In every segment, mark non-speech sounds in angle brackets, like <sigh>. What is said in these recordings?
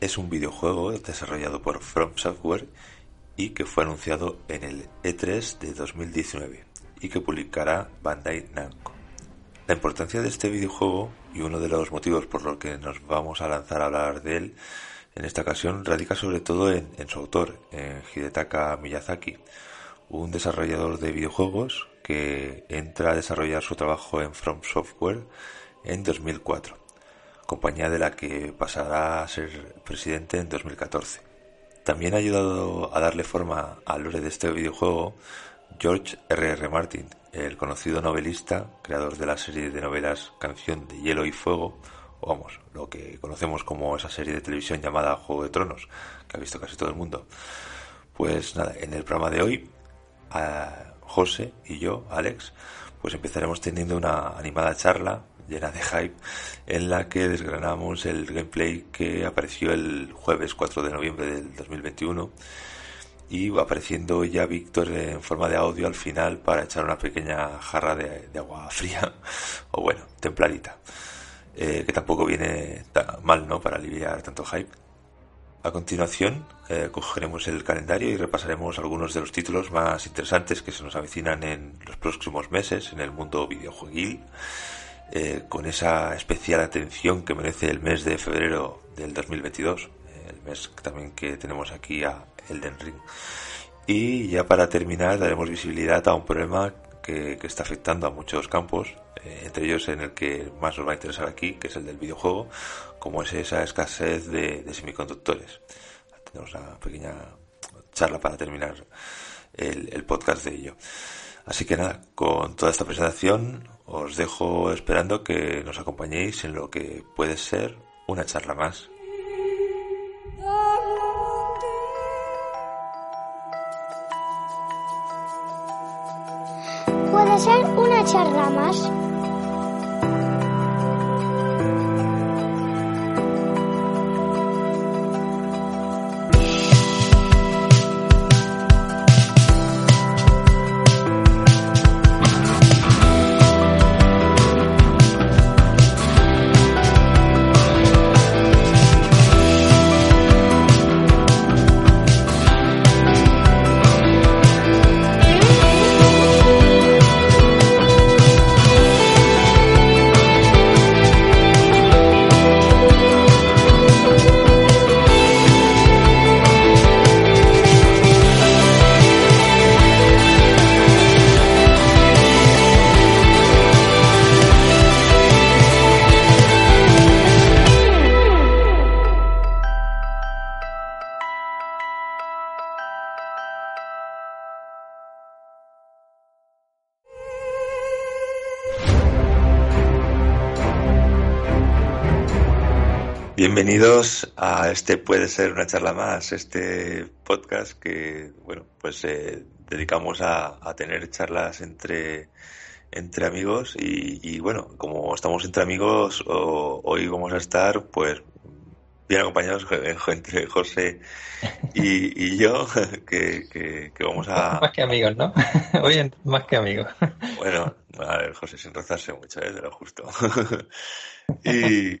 es un videojuego desarrollado por From Software y que fue anunciado en el E3 de 2019 y que publicará Bandai Namco. La importancia de este videojuego y uno de los motivos por los que nos vamos a lanzar a hablar de él en esta ocasión radica sobre todo en, su autor, Hidetaka Miyazaki, un desarrollador de videojuegos que entra a desarrollar su trabajo en From Software en 2004, compañía de la que pasará a ser presidente en 2014. También ha ayudado a darle forma al lore de este videojuego George R. R. Martin, el conocido novelista, creador de la serie de novelas Canción de Hielo y Fuego, o vamos, lo que conocemos como esa serie de televisión llamada Juego de Tronos, que ha visto casi todo el mundo. Pues nada, en el programa de hoy, a José y yo, Alex, pues empezaremos teniendo una animada charla llena de hype en la que desgranamos el gameplay que apareció el jueves 4 de noviembre del 2021 y apareciendo ya Víctor en forma de audio al final para echar una pequeña jarra de, agua fría <laughs> o bueno, templadita eh, que tampoco viene mal ¿no? para aliviar tanto hype a continuación, eh, cogeremos el calendario y repasaremos algunos de los títulos más interesantes que se nos avecinan en los próximos meses en el mundo videojueguil, eh, con esa especial atención que merece el mes de febrero del 2022, el mes también que tenemos aquí a Elden Ring. Y ya para terminar, daremos visibilidad a un problema que, está afectando a muchos campos, eh, entre ellos en el que más nos va a interesar aquí, que es el del videojuego, como es esa escasez de, semiconductores. Tenemos una pequeña charla para terminar el, podcast de ello. Así que nada, con toda esta presentación os dejo esperando que nos acompañéis en lo que puede ser una charla más. Puede ser una charla más. Bienvenidos a este puede ser una charla más, este podcast que bueno pues eh, dedicamos a, tener charlas entre entre amigos y, bueno como estamos entre amigos hoy vamos a estar pues bien acompañados <laughs> entre José y, yo <laughs> que, que, vamos a <laughs> más que amigos no hoy más que amigos. Bueno a ver José sin rozarse mucho ¿eh? de lo justo. Y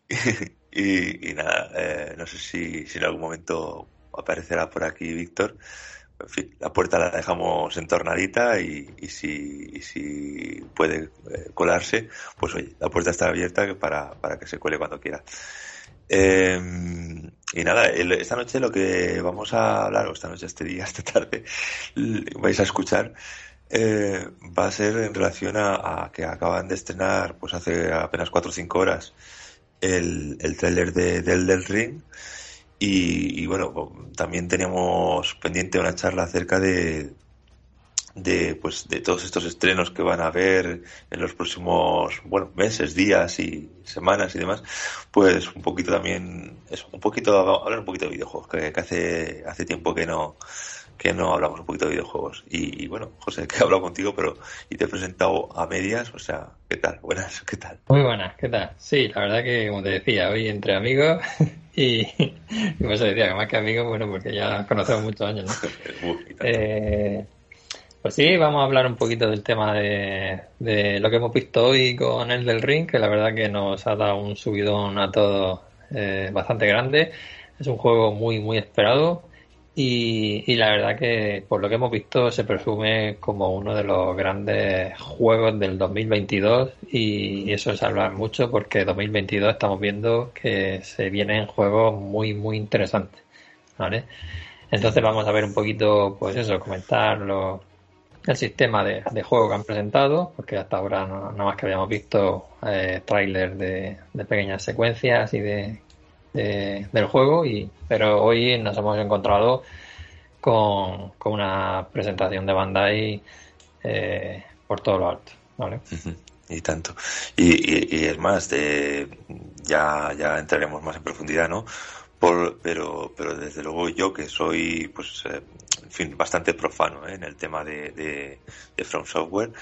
y, nada, eh, no sé si, si en algún momento aparecerá por aquí Víctor. En fin, la puerta la dejamos entornadita y, y, si, y si puede eh, colarse, pues oye, la puerta está abierta para, para que se cuele cuando quiera. Em, y nada, esta noche lo que vamos a hablar, o esta noche, este día, <laughs> esta tarde, vais a escuchar, eh, va a ser en relación a, a, que acaban de estrenar, pues hace apenas 4 o 5 horas, el, el tráiler de, del del Ring. Y, bueno, también teníamos pendiente una charla acerca de, de pues de todos estos estrenos que van a haber en los próximos bueno meses días y semanas y demás. Pues un poquito también es un poquito hablar un poquito de videojuegos que, que hace hace tiempo que no que no hablamos un poquito de videojuegos. Y, bueno, José, que he hablado contigo, pero y te he presentado a medias, o sea, ¿qué tal? Buenas, ¿qué tal? Muy buenas, ¿qué tal? Sí, la verdad que, como te decía, hoy entre amigos <laughs> y, y por eso decía que más que amigos, bueno, porque ya conocemos muchos años, ¿no? <laughs> eh, pues sí, vamos a hablar un poquito del tema de, de, lo que hemos visto hoy con el del ring, que la verdad que nos ha dado un subidón a todos eh, bastante grande es un juego muy, muy esperado y, la verdad que por lo que hemos visto se presume como uno de los grandes juegos del 2022 y eso es hablar mucho porque 2022 estamos viendo que se vienen juegos muy muy interesantes, ¿vale? Entonces vamos a ver un poquito, pues eso, comentar el sistema de, juego que han presentado, porque hasta ahora no, nada más que habíamos visto eh, trailers de, de pequeñas secuencias y de del juego, y, pero hoy nos hemos encontrado con, una presentación de Bandai eh, por todo lo alto. ¿vale? Y tanto. Y, es más, de, ya, ya entraremos más en profundidad, ¿no? Por, pero, pero desde luego yo que soy, pues, eh, bastante profano ¿eh? en el tema de, de, de From Software,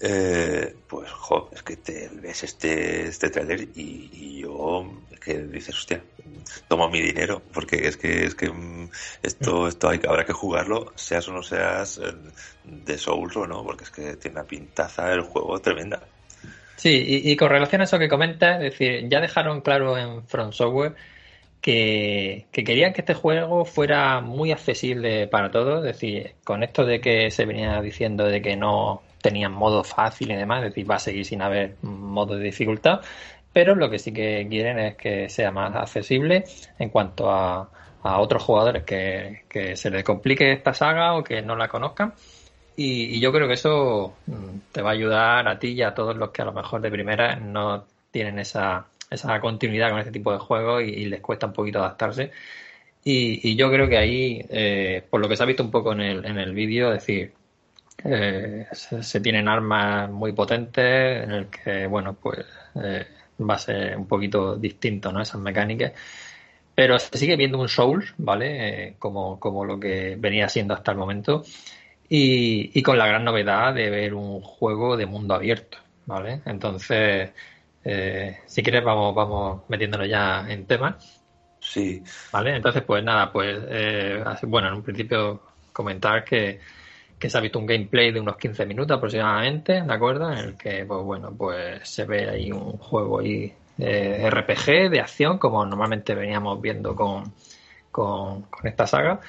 eh, pues, jo, es que te ves este, este trailer y, yo, es que dices, hostia, tomo mi dinero, porque es que, es que mm, esto, mm. esto hay, habrá que jugarlo, seas o no seas eh, de Souls o no, porque es que tiene una pintaza el juego tremenda. Sí, y, con relación a eso que comentas, es decir, ya dejaron claro en Front Software que, que, querían que este juego fuera muy accesible para todos, es decir, con esto de que se venía diciendo de que no tenían modo fácil y demás, es decir, va a seguir sin haber modo de dificultad, pero lo que sí que quieren es que sea más accesible en cuanto a, a otros jugadores que, se les complique esta saga o que no la conozcan. Y, yo creo que eso mm, te va a ayudar a ti y a todos los que a lo mejor de primera no tienen esa, esa continuidad con este tipo de juegos y, les cuesta un poquito adaptarse. Y, yo creo que ahí, eh, por lo que se ha visto un poco en el, en el vídeo, es decir, eh, se, tienen armas muy potentes en el que, bueno, pues eh, va a ser un poquito distinto, ¿no? Esas mecánicas. Pero se sigue viendo un Souls, ¿vale? Eh, como, como lo que venía siendo hasta el momento. Y, y, con la gran novedad de ver un juego de mundo abierto, ¿vale? Entonces, si quieres, vamos, vamos metiéndonos ya en temas. Sí. ¿Vale? Entonces, pues nada, pues, bueno, en un principio comentar que que se ha visto un gameplay de unos 15 minutos aproximadamente, ¿de acuerdo? En el que, pues bueno, pues se ve ahí un juego ahí de RPG, de acción, como normalmente veníamos viendo con, con, esta saga.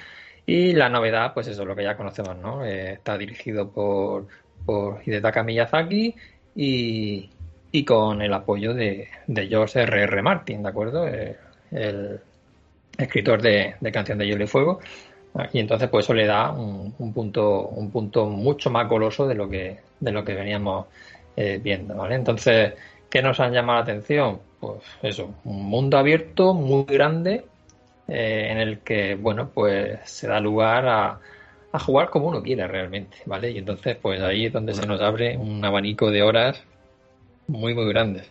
Y la novedad, pues eso, lo que ya conocemos, ¿no? Eh, está dirigido por, por Hidetaka Miyazaki y, y con el apoyo de, de George R.R. R. Martin, ¿de acuerdo? El escritor de, de Canción de Hielo y Fuego. Y entonces pues eso le da un, punto un punto mucho más goloso de lo que de lo que veníamos eh, viendo, ¿vale? Entonces, ¿qué nos han llamado la atención? Pues eso, un mundo abierto muy grande eh, en el que, bueno, pues se da lugar a, a jugar como uno quiere realmente, ¿vale? Y entonces, pues ahí es donde se nos abre un abanico de horas muy, muy grande.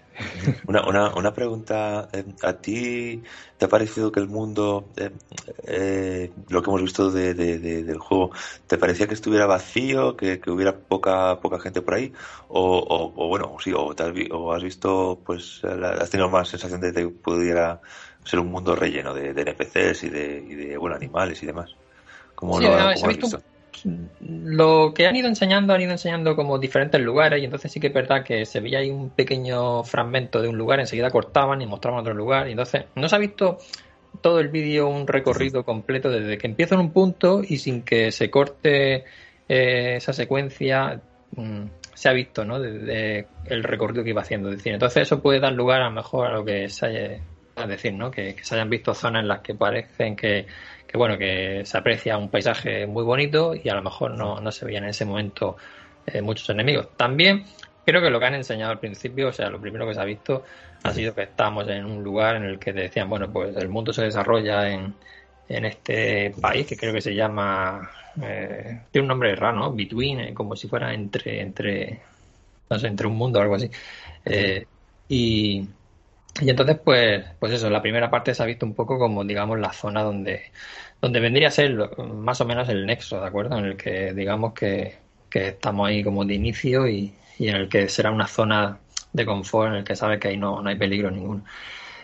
Una, una, una pregunta, eh, ¿a ti te ha parecido que el mundo, eh, eh, lo que hemos visto de, del juego, ¿te parecía que estuviera vacío, que, hubiera poca poca gente por ahí? O, o, bueno, sí, o, o, has visto, pues, has tenido más sensación de que pudiera ser un mundo relleno de, NPCs y de, y de bueno, animales y demás? como lo, has visto? Lo que han ido enseñando, han ido enseñando como diferentes lugares y entonces sí que es verdad que se veía ahí un pequeño fragmento de un lugar, enseguida cortaban y mostraban otro lugar y entonces no se ha visto todo el vídeo un recorrido completo desde que empieza en un punto y sin que se corte eh, esa secuencia mm, se ha visto ¿no? desde el recorrido que iba haciendo. decir, entonces eso puede dar lugar a lo mejor a lo que se haya, a decir, ¿no? que se hayan visto zonas en las que parecen que que bueno, que se aprecia un paisaje muy bonito y a lo mejor no, no se veían en ese momento eh, muchos enemigos. También creo que lo que han enseñado al principio, o sea, lo primero que se ha visto ha sido que estamos en un lugar en el que decían, bueno, pues el mundo se desarrolla en, en este país que creo que se llama, eh, tiene un nombre raro, ¿no? Between, eh, como si fuera entre, entre, no sé, entre un mundo o algo así. y, y entonces, pues, pues eso, la primera parte se ha visto un poco como, digamos, la zona donde, donde vendría a ser más o menos el nexo, ¿de acuerdo? En el que, digamos, que, que estamos ahí como de inicio y, y, en el que será una zona de confort en el que sabe que ahí no, no hay peligro ninguno.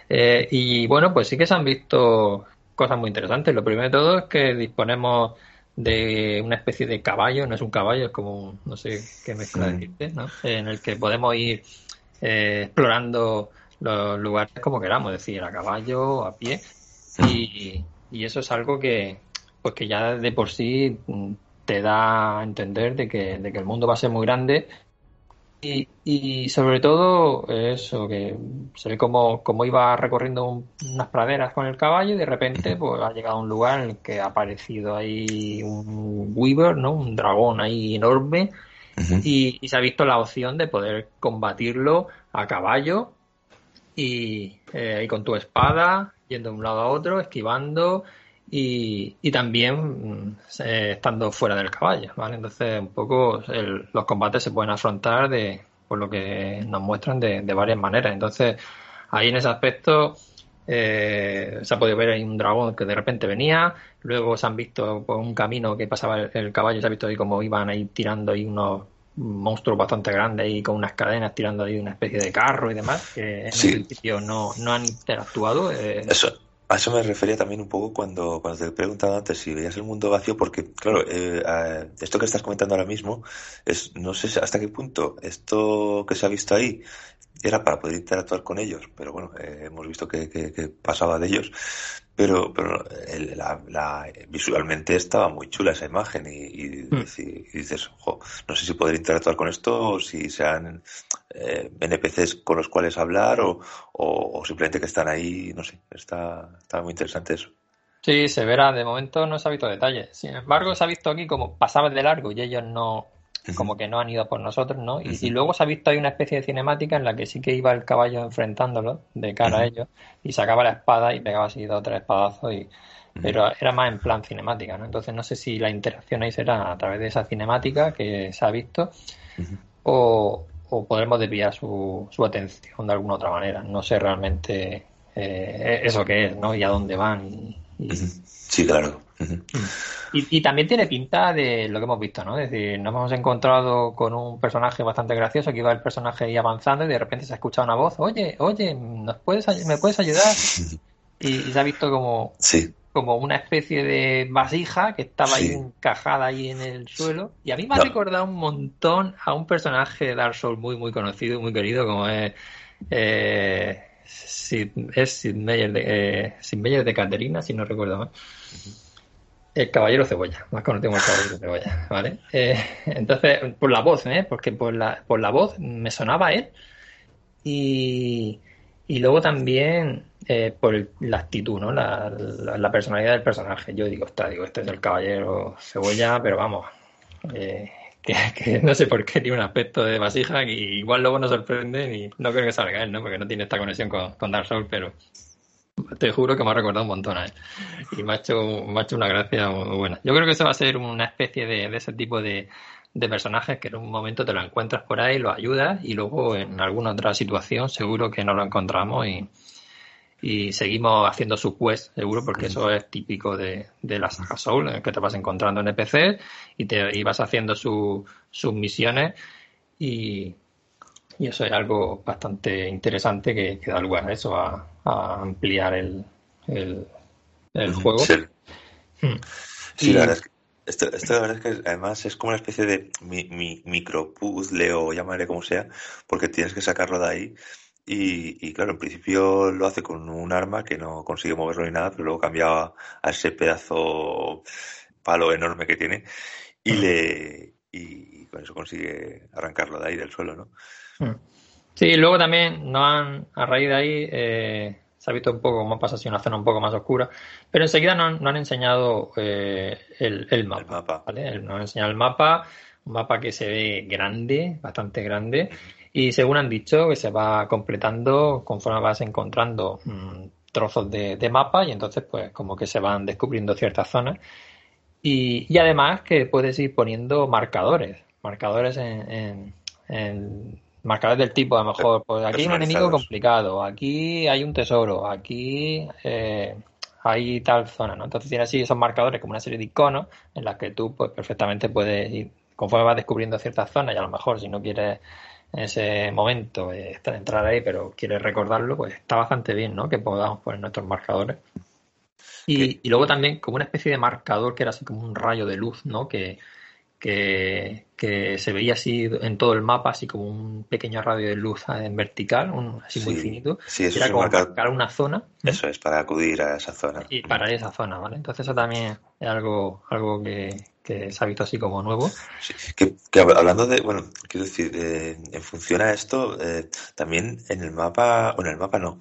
Eh, y bueno, pues sí que se han visto cosas muy interesantes. Lo primero de todo es que disponemos de una especie de caballo, no es un caballo, es como, no sé qué mezcla decirte, ¿no? En el que podemos ir eh, explorando los lugares como queramos, es decir, a caballo, a pie. y, y, eso es algo que, pues que ya de por sí te da a entender de que, de que el mundo va a ser muy grande. Y, y, sobre todo eso, que se ve como, como iba recorriendo unas praderas con el caballo y de repente pues ha llegado a un lugar en el que ha aparecido ahí un Weaver, ¿no? Un dragón ahí enorme. Y, se ha visto la opción de poder combatirlo a caballo y, eh, con tu espada, yendo de un lado a otro, esquivando y, y también mm, estando fuera del caballo, ¿vale? Entonces, un poco los combates se pueden afrontar de, por lo que nos muestran de, varias maneras. Entonces, ahí en ese aspecto eh, se ha podido ver ahí un dragón que de repente venía, luego se han visto por un camino que pasaba el, caballo, se ha visto ahí como iban ahí tirando ahí unos monstruos bastante grandes ahí con unas cadenas tirando ahí una especie de carro y demás, que en principio no, no han interactuado. Eh, Eso a eso me refería también un poco cuando, cuando te he preguntado antes si veías el mundo vacío, porque, claro, eh, esto que estás comentando ahora mismo es, no sé hasta qué punto esto que se ha visto ahí era para poder interactuar con ellos, pero bueno, eh, hemos visto que, que, pasaba de ellos, pero, pero la, visualmente estaba muy chula esa imagen y, hmm. dices, no sé si poder interactuar con esto o si sean eh, NPCs con los cuales hablar o, o, simplemente que están ahí, no sé, está, está muy interesante eso. Sí, se verá, de momento no se ha visto detalles. Sin embargo, se ha visto aquí como pasaba de largo y ellos no, como que no han ido por nosotros, ¿no? Y, luego se ha visto ahí una especie de cinemática en la que sí que iba el caballo enfrentándolo de cara a ellos y sacaba la espada y pegaba así dos o tres espadazos y pero era más en plan cinemática, ¿no? Entonces no sé si la interacción ahí será a través de esa cinemática que se ha visto o, o podremos desviar su, su atención de alguna otra manera. No sé realmente eh, eso qué es, ¿no? Y a dónde van. Y, Sí, claro. Y, y, también tiene pinta de lo que hemos visto, ¿no? Es decir, nos hemos encontrado con un personaje bastante gracioso que iba el personaje ahí avanzando y de repente se ha escuchado una voz, oye, oye, ¿nos puedes, ¿me puedes ayudar? Y, se ha visto como, como una especie de vasija que estaba ahí encajada ahí en el suelo. Y a mí me ha recordado un montón a un personaje de Dark Souls muy, muy conocido, muy querido, como es... Eh, es Sid Meier de, eh, de Caterina, si no recuerdo mal. El Caballero Cebolla, más conocido como el Caballero Cebolla, ¿vale? Eh, entonces, por la voz, ¿eh? Porque por la, por la voz me sonaba él. Y, y luego también eh, por la actitud, ¿no? La, la, personalidad del personaje. Yo digo, está, digo, este es el Caballero Cebolla, pero vamos, eh, que, no sé por qué tiene un aspecto de vasija que igual luego nos sorprende y no creo que salga él, ¿no? Porque no tiene esta conexión con, con Dark Souls, pero te juro que me ha recordado un montón a él. Y me ha hecho, me ha hecho una gracia muy buena. Yo creo que eso va a ser una especie de, de ese tipo de, de personajes que en un momento te lo encuentras por ahí, lo ayudas y luego en alguna otra situación seguro que no lo encontramos y, y seguimos haciendo su quest, seguro, porque eso es típico de, de la saga Soul, que te vas encontrando en NPC y te y vas haciendo sus misiones y, y, eso es algo bastante interesante que, da lugar a eso, a, ampliar el, el, juego. Sí, hmm. sí la verdad es que esto, esto, la verdad es que además es como una especie de mi, mi, micro puzzle o llamaré como sea, porque tienes que sacarlo de ahí y, y, claro, en principio lo hace con un arma que no consigue moverlo ni nada, pero luego cambia a ese pedazo palo enorme que tiene y mm. le y, con eso consigue arrancarlo de ahí del suelo, ¿no? Mm. Sí, luego también no han, a raíz de ahí, eh, se ha visto un poco cómo pasa así una zona un poco más oscura, pero enseguida no, no han enseñado eh, el, el, mapa. El mapa. ¿vale? No han enseñado el mapa, un mapa que se ve grande, bastante grande. Y según han dicho, que se va completando conforme vas encontrando mm, trozos de, mapa y entonces pues como que se van descubriendo ciertas zonas. Y, además que puedes ir poniendo marcadores, marcadores en, marcadores del tipo, a lo mejor, pues aquí hay un enemigo complicado, aquí hay un tesoro, aquí eh, hay tal zona, ¿no? Entonces tienes así esos marcadores como una serie de iconos en las que tú pues perfectamente puedes ir, conforme vas descubriendo ciertas zonas y a lo mejor si no quieres en ese momento eh, entrar ahí, pero quiere recordarlo, pues está bastante bien, ¿no? Que podamos poner nuestros marcadores. Y, luego también como una especie de marcador que era así como un rayo de luz, ¿no? Que, que, que, se veía así en todo el mapa, así como un pequeño radio de luz en vertical, un, así muy finito. Sí, eso era como marcar- marcar una zona Eso es, para acudir a esa zona. y para esa zona, ¿vale? Entonces eso también es algo, algo que, que se ha visto así como nuevo. Sí, que, que hab- hablando de, bueno, quiero decir, eh, en función a esto, eh, también en el mapa, o en el mapa no,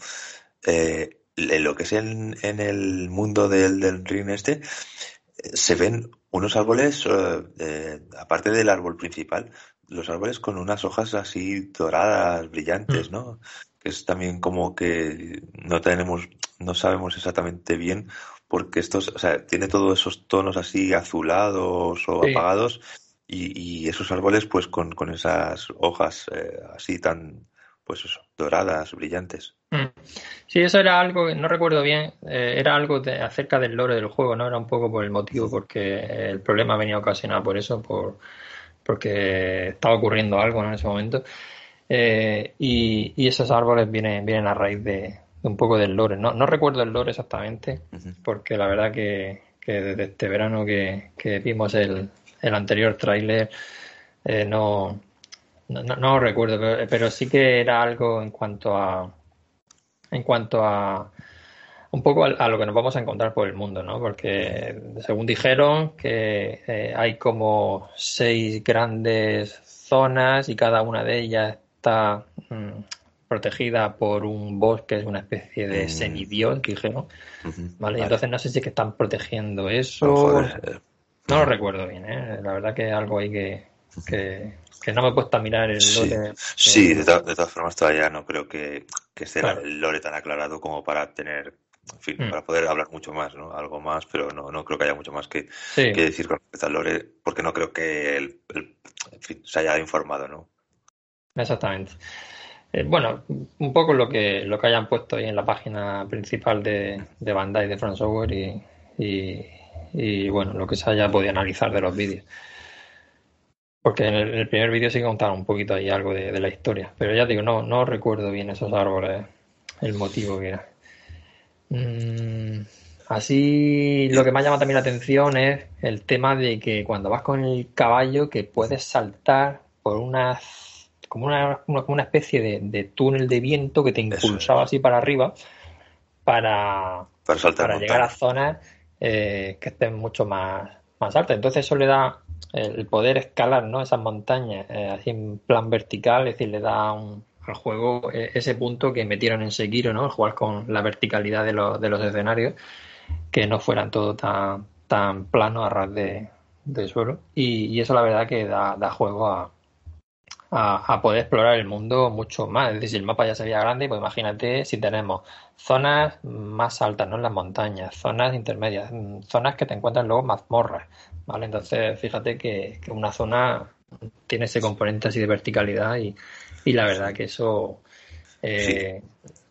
eh, lo que es en, en el mundo del, del ring este, se ven unos árboles, eh, aparte del árbol principal, los árboles con unas hojas así doradas, brillantes, ¿no? Que es también como que no tenemos, no sabemos exactamente bien porque estos, o sea, tiene todos esos tonos así azulados o Sí. apagados y, y esos árboles pues con, con esas hojas eh, así tan, pues eso, doradas, brillantes. Mm. Sí, eso era algo que no recuerdo bien, eh, era algo de- acerca del lore del juego, ¿no? Era un poco por el motivo, porque el problema venía ocasionado por eso, por, porque estaba ocurriendo algo, ¿no? En ese momento. Eh, y, y esos árboles vienen, vienen a raíz de, de un poco del lore. No, no recuerdo el lore exactamente, porque la verdad que, que desde este verano que, que vimos el, el anterior tráiler, eh, no, no, no- no recuerdo, pero, pero sí que era algo en cuanto a en cuanto a un poco a, a lo que nos vamos a encontrar por el mundo, ¿no? Porque según dijeron que eh, hay como seis grandes zonas y cada una de ellas está mm, protegida por un bosque, es una especie de Mm. semidios, dijeron. ¿vale? Vale. Entonces no sé si es que están protegiendo Oh, eso, eh, no lo recuerdo bien, ¿eh? La verdad que algo ahí que, que, que no me he puesto a mirar el Sí. lore. Sí, de, to- de todas formas todavía no creo que, que esté Claro. el lore tan aclarado como para tener, en fin, Mm. para poder hablar mucho más, ¿no? Algo más, pero no, no creo que haya mucho más que, sí. que decir con respecto al lore, porque no creo que el, el- en fin, se haya informado, ¿no? Exactamente. Eh, bueno, un poco lo que lo que hayan puesto ahí en la página principal de, de Bandai de Front Software y, y, y, bueno, lo que se haya podido analizar de los vídeos. Porque en el, primer vídeo sí que contaron un poquito ahí algo de, de la historia, pero ya digo, no, no recuerdo bien esos árboles, el motivo que era. Mm, así, lo que me ha llamado también la atención es el tema de que cuando vas con el caballo que puedes saltar por una como una, una, como una especie de, de túnel de viento que te impulsaba así para arriba para, Para saltar para llegar a zonas eh, que estén mucho más, más altas. Entonces eso le da el poder escalar ¿no? esas montañas eh, así en plan vertical, es decir, le da un- al juego eh, ese punto que metieron en Sekiro, ¿no? El jugar con la verticalidad de los, de los escenarios, que no fueran todo tan, tan plano a ras de, suelo. Y, y eso la verdad que da, da juego a, a, poder explorar el mundo mucho más. Es decir, si el mapa ya se veía grande, pues imagínate si tenemos zonas más altas, ¿no? En las montañas, zonas intermedias, zonas que te encuentran luego mazmorras, ¿vale? Entonces, fíjate que, que una zona tiene ese componente así de verticalidad y, y la verdad que eso eh,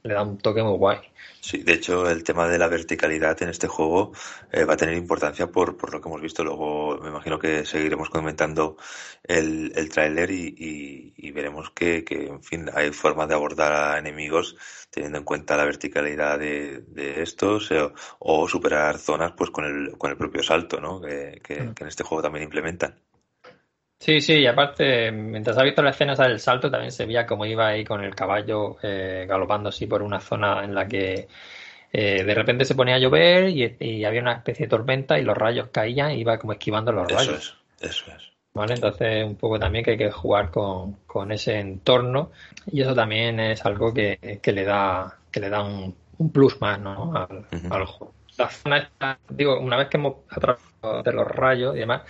le da un toque muy guay. Sí, de hecho, el tema de la verticalidad en este juego eh, va a tener importancia por, por lo que hemos visto. Luego, me imagino que seguiremos comentando el, el tráiler y, y- y veremos que, que, en fin, hay formas de abordar a enemigos teniendo en cuenta la verticalidad de, de estos eh, o superar zonas pues con el, con el propio salto, ¿no? Que, que- que en este juego también implementan. Sí, sí, y aparte, mientras ha visto la escena del salto, también se veía cómo iba ahí con el caballo eh, galopando así por una zona en la que eh, de repente se ponía a llover y, y había una especie de tormenta y los rayos caían y iba como esquivando los Eso rayos. es, eso es. ¿Vale? Entonces, un poco también que hay que jugar con, con ese entorno y eso también es algo que, que le da que le da un, un plus más ¿no? al, Ujú. al juego. La zona esta, digo, una vez que hemos atravesado de los rayos y demás,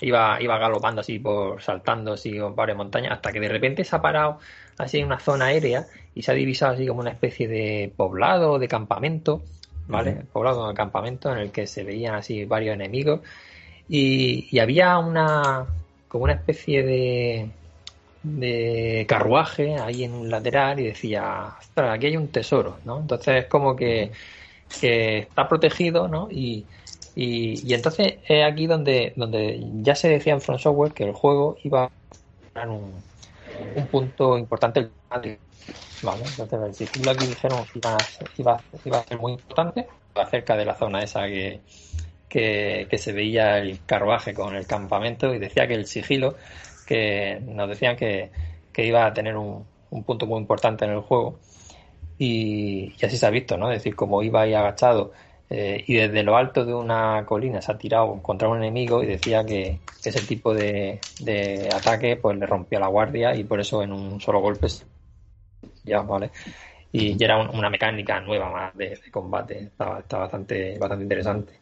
iba, iba galopando así por saltando así por varias montañas hasta que de repente se ha parado así en una zona aérea y se ha divisado así como una especie de poblado de campamento, ¿vale? Ujú. Poblado de campamento en el que se veían así varios enemigos y, y había una como una especie de de carruaje ahí en un lateral y decía, aquí hay un tesoro, ¿no? Entonces es como que, que está protegido, ¿no? Y, y, entonces es aquí donde, donde ya se decía en Front Software que el juego iba a tener un, un punto importante el ¿vale? Entonces el título aquí dijeron que iba a, iba, iba a ser muy importante acerca de la zona esa que, que, se veía el carruaje con el campamento y decía que el sigilo, que nos decían que, iba a tener un, punto muy importante en el juego. Y, así se ha visto, ¿no? Es decir, como iba ahí agachado eh, y desde lo alto de una colina se ha tirado contra un enemigo y decía que ese tipo de, ataque pues le rompía la guardia y por eso en un solo golpe ya, ¿vale? Y, era una mecánica nueva más de, combate, estaba, bastante, bastante interesante.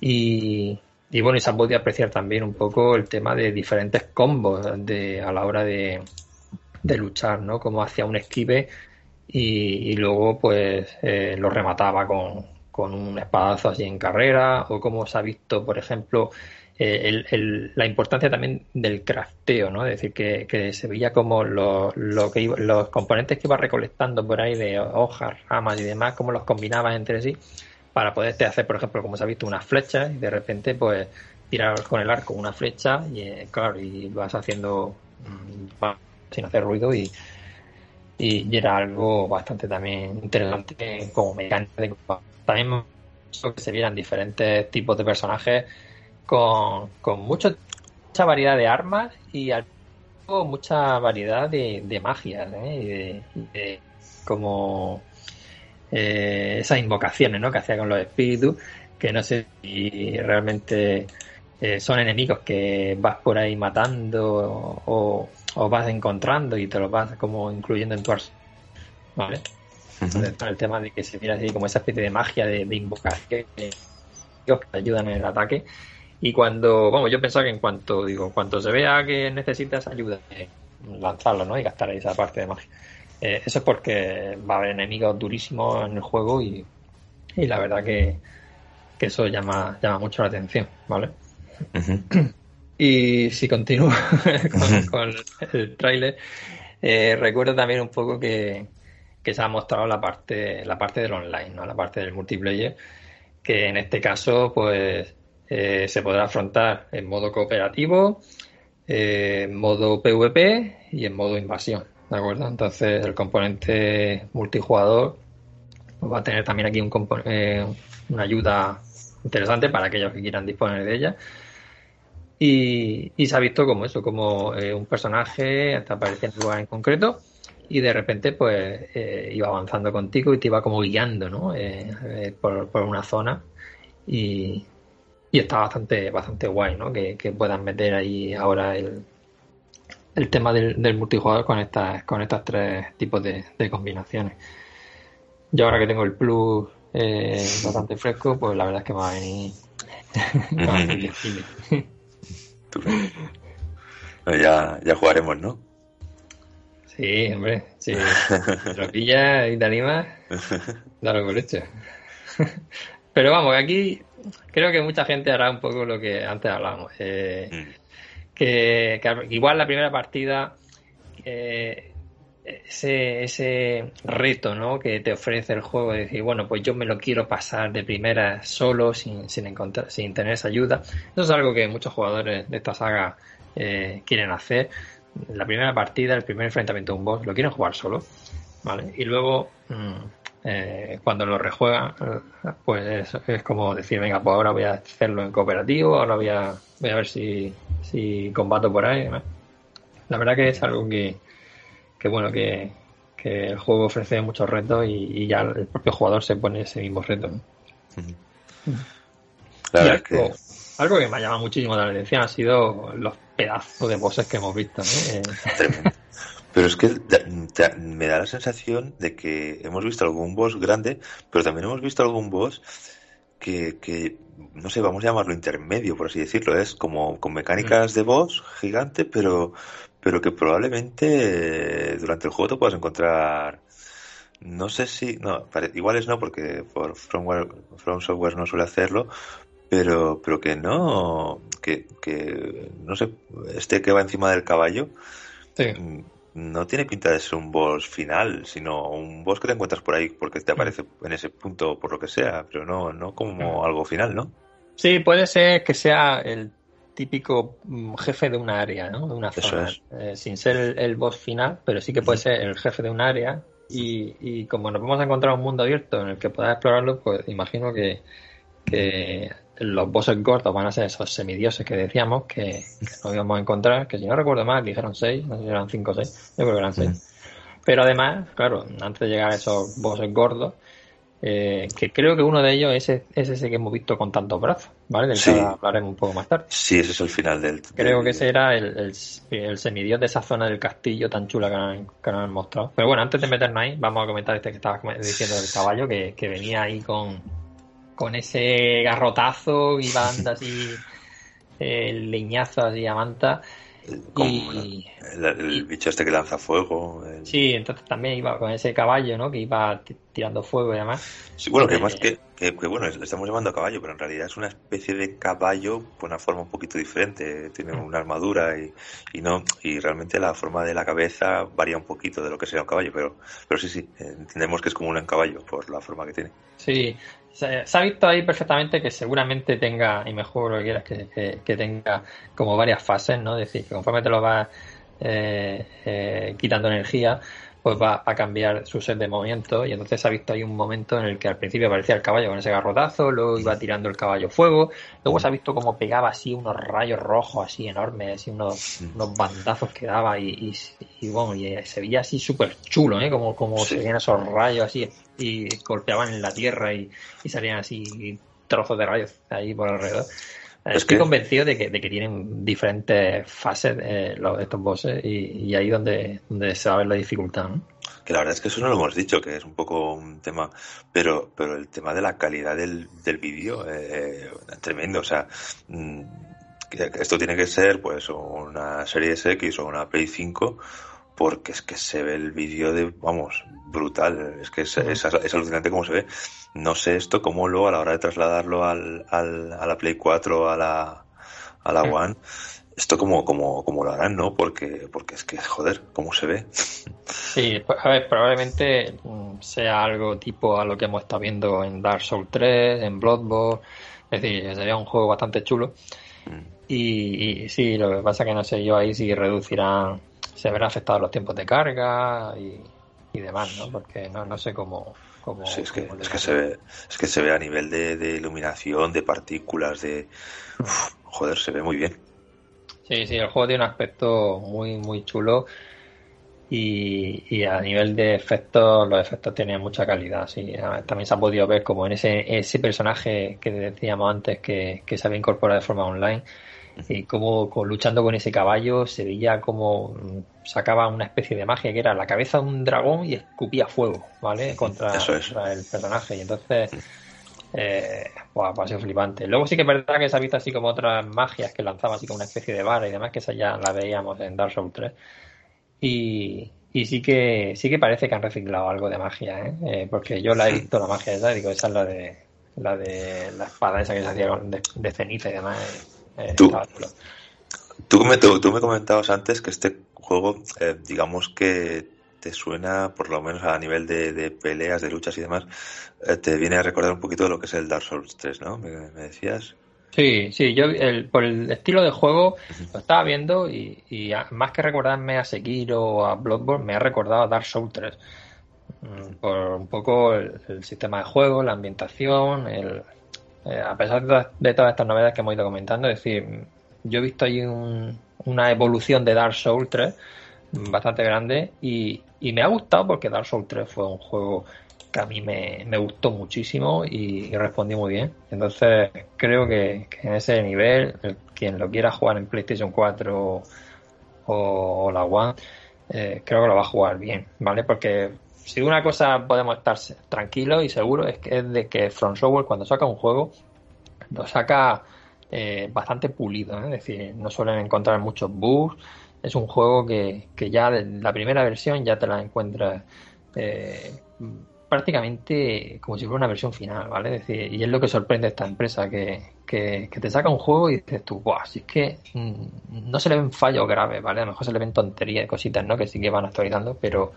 Y, bueno, y se ha podido apreciar también un poco el tema de diferentes combos de, a la hora de, de luchar, ¿no? Como hacía un esquive y, luego pues eh, lo remataba con, con un espadazo así en carrera, o como se ha visto, por ejemplo, eh, la importancia también del crafteo, ¿no? Es decir, que, se veía como lo, que los componentes que iba recolectando por ahí de hojas, ramas y demás, cómo los combinaba entre sí para poderte hacer, por ejemplo, como se ha visto, una flecha y de repente, pues, tirar con el arco una flecha y, eh, claro, y vas haciendo mm, sin hacer ruido y, y, era algo bastante también interesante como mecánica de también que se vieran diferentes tipos de personajes con, con mucha variedad de armas y al mucha variedad de, de magias ¿eh? y de, como eh, esas invocaciones ¿no? que hacía con los espíritus que no sé si realmente eh, son enemigos que vas por ahí matando o, o, vas encontrando y te los vas como incluyendo en tu arsenal ¿vale? el tema de que se mira así como esa especie de magia de, invocar que, que te ayudan en el ataque. Y cuando, vamos, yo pensaba que en cuanto, digo, en cuanto se vea que necesitas ayuda, eh, lanzarlo, ¿no? Y gastar esa parte de magia. Eh, eso es porque va a haber enemigos durísimos en el juego y, la verdad que, eso llama, llama mucho la atención, ¿vale? Y si continúo <laughs> con, el tráiler, eh, recuerdo también un poco que, que se ha mostrado la parte, la parte del online, ¿no? la parte del multiplayer, que en este caso pues eh, se podrá afrontar en modo cooperativo, eh, en modo PvP y en modo invasión. ¿De acuerdo? Entonces el componente multijugador pues, va a tener también aquí un eh, una ayuda interesante para aquellos que quieran disponer de ella. Y, se ha visto como eso, como un personaje apareciendo en un lugar en concreto y de repente pues eh, iba avanzando contigo y te iba como guiando ¿no? Eh, eh, por, una zona y, y, está bastante bastante guay ¿no? que, puedan meter ahí ahora el, el tema del, multijugador con estas con estos tres tipos de, combinaciones yo ahora que tengo el plus <laughs> bastante fresco pues la verdad es que me va a venir, <laughs> ya, ya jugaremos, ¿no? Sí, hombre, sí. <laughs> Tropilla y te animas, dale por hecho. Pero vamos, aquí creo que mucha gente hará un poco lo que antes hablábamos. Eh, mm. Que, igual la primera partida, ese, ese reto ¿no? que te ofrece el juego de decir, bueno, pues yo me lo quiero pasar de primera solo, sin, sin, encontrar, sin tener esa ayuda. Eso es algo que muchos jugadores de esta saga eh, quieren hacer la primera partida, el primer enfrentamiento de un boss, lo quieren jugar solo, ¿vale? Y luego, mm, eh, cuando lo rejuegan, pues es, como decir, venga, pues ahora voy a hacerlo en cooperativo, ahora voy a, voy a ver si, si combato por ahí. La verdad que es algo que, que bueno, que, que el juego ofrece muchos retos y, ya el propio jugador se pone ese mismo reto. Claro, que algo que me ha llamado muchísimo la atención ha sido los pedazos de bosses que hemos visto. <laughs> Eh, pero es que me da la sensación de que hemos visto algún boss grande, pero también hemos visto algún boss que, no sé, vamos a llamarlo intermedio, por así decirlo. Es como con mecánicas de boss gigante, pero, pero que probablemente eh, durante el juego te puedas encontrar. No sé si. No, igual es no, porque por From Software no suele hacerlo, pero pero que no que, que no sé este que va encima del caballo mm, no tiene pinta de ser un boss final sino un boss que te encuentras por ahí porque te aparece en ese punto por lo que sea pero no no como algo final no sí puede ser que sea el típico mm, jefe de una área no de una zona eh, sin ser el, boss final pero sí que puede ser el jefe de un área y, y como nos vamos a encontrar un mundo abierto en el que puedas explorarlo pues imagino que que los bosses gordos van a ser esos semidioses que decíamos que, que nos íbamos a encontrar, que si no recuerdo mal, dijeron seis, no sé si eran cinco o seis, yo creo que eran seis. Pero además, claro, antes de llegar a esos bosses gordos, eh, que creo que uno de ellos es, ese que hemos visto con tantos brazos, ¿vale? Del que hablaremos un poco más tarde. Sí, ese es el final del... Creo que ese era el, el, semidios de esa zona del castillo tan chula que nos, han, mostrado. Pero bueno, antes de meternos ahí, vamos a comentar este que estaba diciendo del caballo, que, que venía ahí con, con ese garrotazo y banda así, <laughs> el leñazo así a manta y, el, bicho este que lanza fuego. Sí, entonces también iba con ese caballo, ¿no? Que iba tirando fuego y demás. Sí, bueno, que más que, que, bueno, le estamos llamando caballo, pero en realidad es una especie de caballo con una forma un poquito diferente. Tiene mm. una armadura y, y no y realmente la forma de la cabeza varía un poquito de lo que sea un caballo, pero, pero sí, sí, entendemos que es como un caballo por la forma que tiene. Sí, se, ha visto ahí perfectamente que seguramente tenga, y mejor lo que quieras, que, que, tenga como varias fases, ¿no? Es decir, que conforme te lo vas eh, eh, quitando energía, pues va a cambiar su set de movimiento y entonces se ha visto ahí un momento en el que al principio aparecía el caballo con ese garrotazo, luego iba tirando el caballo fuego, luego se ha visto como pegaba así unos rayos rojos así enormes, así unos, unos bandazos que daba y, y, bueno, y se veía así súper chulo, ¿eh? como, como se veían esos rayos así y golpeaban en la tierra y, y salían así trozos de rayos ahí por alrededor. Estoy convencido de que, de que tienen diferentes fases eh, los, estos bosses y, y, ahí donde, donde se va a ver la dificultad. Que la verdad es que eso no lo hemos dicho, que es un poco un tema, pero, pero el tema de la calidad del, del vídeo, eh, tremendo, o sea, mm, esto tiene que ser pues una serie X o una Play 5 porque es que se ve el vídeo de, vamos, brutal, es que es, es, alucinante cómo se ve. No sé esto cómo luego a la hora de trasladarlo al, al, a la Play 4, a la, a la One, esto como, como, como lo harán, ¿no? Porque, porque es que, joder, cómo se ve. Sí, pues, a ver, probablemente mm, sea algo tipo a lo que hemos estado viendo en Dark Souls 3, en Bloodborne, es decir, sería un juego bastante chulo. Mm. Y, y, sí, lo que pasa que no sé yo ahí si reducirán se verán afectados los tiempos de carga y, demás, ¿no? Porque no, no sé cómo... sí, es que, es que se ve, es que se ve a nivel de, iluminación, de partículas, de... joder, se ve muy bien. Sí, sí, el juego tiene un aspecto muy, muy chulo y, y, a nivel de efectos, los efectos tienen mucha calidad. Sí. También se ha podido ver como en ese, ese personaje que decíamos antes que, que se había incorporado de forma online, y como, luchando con ese caballo se veía como mm, sacaba una especie de magia que era la cabeza de un dragón y escupía fuego, ¿vale? Contra, el personaje. Y entonces, eh, pues ha sido flipante. Luego sí que es verdad que se ha visto así como otras magias que lanzaba así como una especie de vara y demás, que esa ya la veíamos en Dark Souls 3. Y, y sí que sí que parece que han reciclado algo de magia, ¿eh? eh porque yo la he visto la magia esa, digo, esa es la de la de la espada esa que se hacía de, de ceniza y demás eh, tú, tú, me, tú, me comentabas antes que este juego, eh, digamos que te suena, por lo menos a nivel de, peleas, de luchas y demás, eh, te viene a recordar un poquito de lo que es el Dark Souls 3, ¿no? ¿Me, decías? Sí, sí, yo por el estilo de juego lo estaba viendo y, más que recordarme a Sekiro o a Bloodborne, me ha recordado a Dark Souls 3. Mm, por un poco el sistema de juego, la ambientación, el, eh, a pesar de, todas estas novedades que hemos ido comentando, es decir, yo he visto ahí una evolución de Dark Souls 3 bastante grande y, me ha gustado porque Dark Souls 3 fue un juego que a mí me, gustó muchísimo y, respondí muy bien. Entonces creo que, en ese nivel, quien lo quiera jugar en PlayStation 4 o, la One, eh, creo que lo va a jugar bien, ¿vale? Porque si una cosa podemos estar tranquilos y seguros es que es de que From Software cuando saca un juego lo saca eh, bastante pulido, ¿eh? es decir, no suelen encontrar muchos bugs. Es un juego que, que ya la primera versión ya te la encuentras eh, prácticamente como si fuera una versión final, ¿vale? Es decir, y es lo que sorprende a esta empresa, que, que, te saca un juego y dices tú, Buah, si es que mm, no se le ven fallos graves, ¿vale? A lo mejor se le ven tonterías, cositas, ¿no? Que sí que van actualizando, pero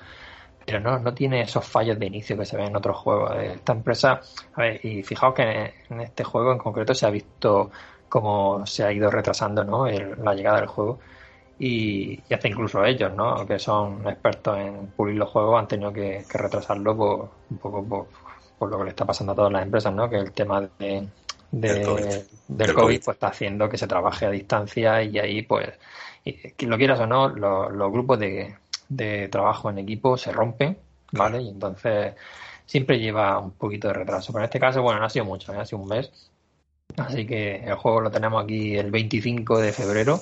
pero no, no tiene esos fallos de inicio que se ven en otros juegos. Esta empresa, a ver, y fijaos que en este juego en concreto se ha visto cómo se ha ido retrasando ¿no? la llegada del juego y, y, hasta incluso ellos, ¿no? que son expertos en pulir los juegos, han tenido que, retrasarlo por, un poco por, lo que le está pasando a todas las empresas, ¿no? que el tema de, del, COVID, pues está haciendo que se trabaje a distancia y ahí pues, lo quieras o no, los, grupos de, de trabajo en equipo se rompen, ¿vale? Y entonces siempre lleva un poquito de retraso. Pero en este caso, bueno, no ha sido mucho, ¿eh? ha sido un mes. Así que el juego lo tenemos aquí el 25 de febrero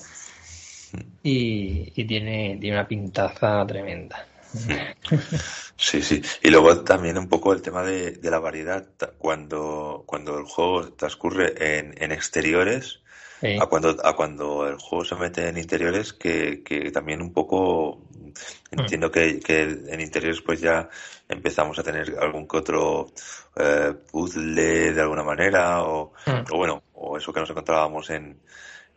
y, tiene, tiene una pintaza tremenda. <laughs> Sí, sí. Y luego también un poco el tema de, la variedad. Cuando, cuando el juego transcurre en, en exteriores, a, cuando, a cuando el juego se mete en interiores, que, que también un poco mm. entiendo que, que en interiores pues ya empezamos a tener algún que otro eh, puzzle de alguna manera o, mm. o, bueno, o eso que nos encontrábamos en,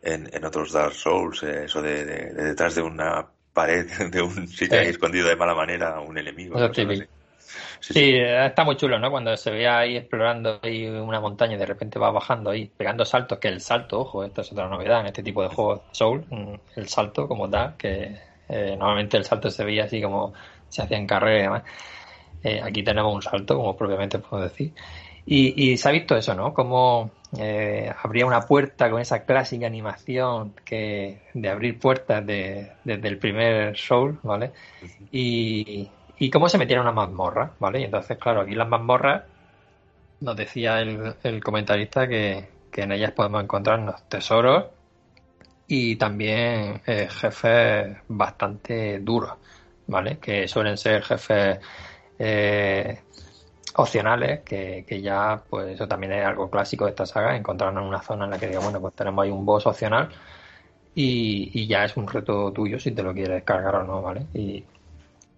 en, en otros Dark Souls, eh, eso de, de, detrás de una pared, <laughs> de un sitio ahí escondido de mala manera, un enemigo. Sí, está muy chulo, ¿no? Cuando se ve ahí explorando ahí una montaña y de repente va bajando ahí, pegando saltos, que el salto, ojo, esto es otra novedad en este tipo de juegos Soul, mm, el salto como tal, que eh, normalmente el salto se veía así como se hacía en carrera y demás. Eh, aquí tenemos un salto, como propiamente puedo decir. Y, se ha visto eso, ¿no? Como eh, abría una puerta con esa clásica animación que de abrir puertas de, desde el primer Soul, ¿vale? Y, y cómo se metieron una mazmorra, ¿vale? Y entonces, claro, aquí las mazmorras, nos decía el, el comentarista que, que, en ellas podemos encontrarnos tesoros y también eh, jefes bastante duros, ¿vale? Que suelen ser jefes eh, opcionales, que, que, ya, pues eso también es algo clásico de esta saga, encontrarnos en una zona en la que diga, bueno, pues tenemos ahí un boss opcional y, y ya es un reto tuyo si te lo quieres cargar o no, ¿vale? Y,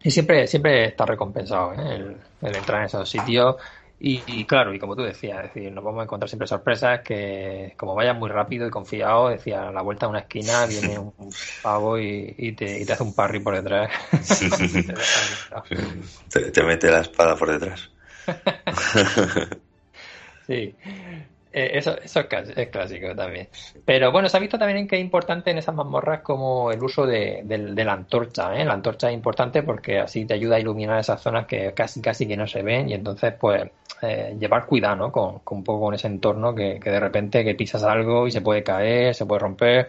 y siempre, siempre está recompensado ¿eh? el, entrar en esos sitios. Y, claro, y como tú decías, es decir, nos vamos a encontrar siempre sorpresas que, como vayas muy rápido y confiado, decía, a la vuelta de una esquina viene un pavo y, te, y te hace un parry por detrás. <laughs> te, te mete la espada por detrás. <laughs> sí. Eh, eso, eso es, clásico también. Pero bueno, se ha visto también que es importante en esas mazmorras como el uso de, la antorcha. ¿eh? La antorcha es importante porque así te ayuda a iluminar esas zonas que casi casi que no se ven y entonces pues eh, llevar cuidado ¿no? con, un poco con ese entorno que, de repente que pisas algo y se puede caer, se puede romper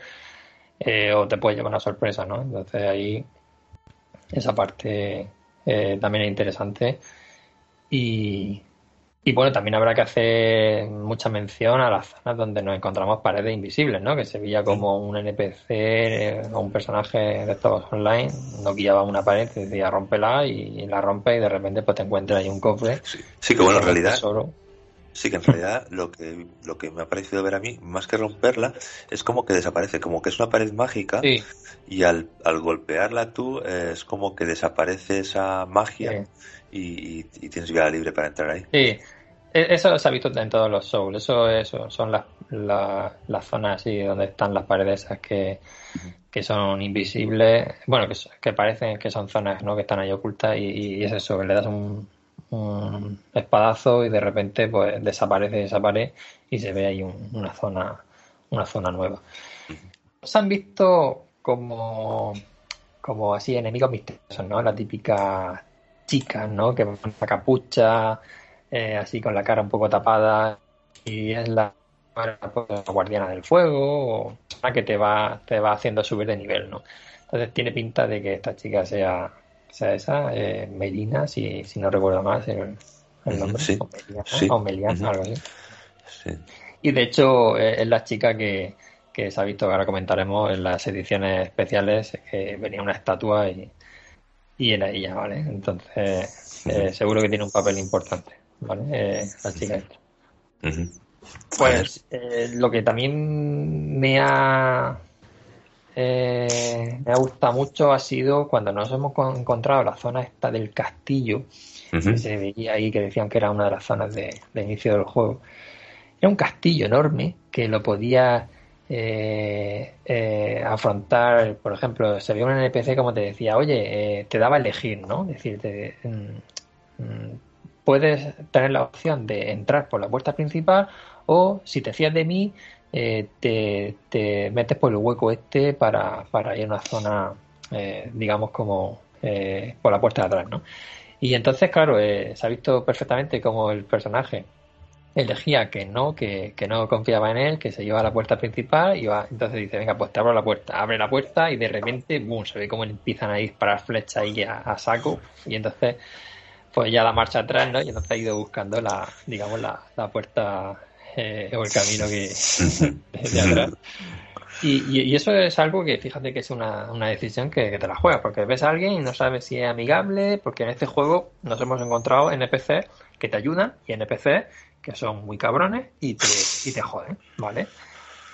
o te puede llevar una sorpresa. ¿no? Entonces ahí esa parte también es interesante. Y, y bueno, también habrá que hacer mucha mención a las zonas donde nos encontramos paredes invisibles, ¿no? Que se veía como un NPC eh, o un personaje de estos online no guiaba una pared, te decía rompela y la rompe y de repente pues te encuentras ahí un cofre. Sí, que bueno, en realidad. Sí, que en realidad lo que, lo que me ha parecido ver a mí, más que romperla, es como que desaparece, como que es una pared mágica y al, al golpearla tú es como que desaparece esa magia y, tienes vía libre para entrar ahí. Sí, e, eso se ha visto en todos los Souls. Eso, eso son las, las, zonas así donde están las paredes esas que, son invisibles. Bueno, que, que, parecen que son zonas ¿no? que están ahí ocultas y, es eso, que le das un, un, espadazo y de repente pues desaparece esa pared y se ve ahí una zona una zona nueva. Se han visto como como así enemigos misteriosos, ¿no? La típica chica, ¿no? Que va con la capucha, eh, así con la cara un poco tapada y es la, guardiana del fuego o que te va, te va haciendo subir de nivel, ¿no? Entonces tiene pinta de que esta chica sea, sea esa, eh, Melina, si, si no recuerdo más el, nombre, o Meliana, algo así. Y de hecho eh, es la chica que, que se ha visto, ahora comentaremos, en las ediciones especiales, que venía una estatua y, y era ella, ¿vale? Entonces, eh, seguro que tiene un papel importante. ¿vale? Eh, la chica Pues eh, lo que también me ha eh, me ha gustado mucho ha sido cuando nos hemos encontrado la zona esta del castillo, que se veía ahí que decían que era una de las zonas de, inicio del juego. Era un castillo enorme que lo podía afrontar, por ejemplo, se veía un NPC como te decía, oye, te daba a elegir, ¿no? Es decir, te, mm, mm, puedes tener la opción de entrar por la puerta principal o si te fías de mí eh, te, metes por el hueco este para, para ir a una zona eh, digamos como eh, por la puerta de atrás ¿no? y entonces claro se ha visto perfectamente como el personaje elegía que no, que, que, no confiaba en él, que se iba a la puerta principal y va, entonces dice, venga, pues te abro la puerta, abre la puerta y de repente, boom, se ve como empiezan a disparar flechas ahí a, saco y entonces pues ya la marcha atrás, ¿no? Y entonces ha ido buscando la, digamos, la, la puerta eh, o el camino que <laughs> de atrás. Y, y, eso es algo que fíjate que es una, una decisión que, te la juegas, porque ves a alguien y no sabes si es amigable, porque en este juego nos hemos encontrado NPC que te ayudan y NPC que son muy cabrones y te, y te joden, ¿vale?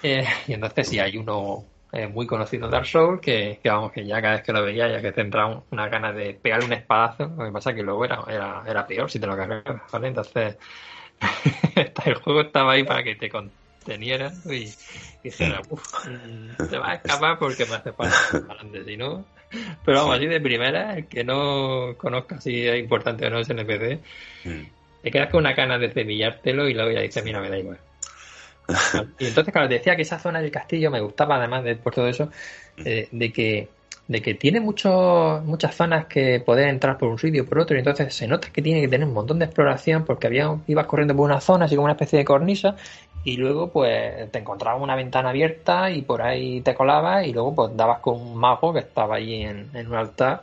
Eh, y entonces si hay uno eh, muy conocido en Dark Souls que, que, vamos, que ya cada vez que lo veía ya que te entraba una gana de pegarle un espadazo, lo que pasa que luego era, era, era peor si te lo cargas, ¿vale? Entonces <laughs> el juego estaba ahí para que te conteniera y dijera, uff, te vas a escapar porque me hace falta si no. Pero vamos, así de primera, el que no conozca si es importante o no ese NPC, mm. te quedas con una gana de cepillártelo y luego ya dices, mira, me da igual. <laughs> y entonces, claro, decía que esa zona del castillo me gustaba, además de por todo eso, mm. eh, de que de que tiene muchos muchas zonas que poder entrar por un sitio o por otro, y entonces se nota que tiene que tener un montón de exploración porque había, ibas corriendo por una zona, así como una especie de cornisa, y luego pues te encontrabas una ventana abierta y por ahí te colabas y luego pues dabas con un mago que estaba allí en, en un altar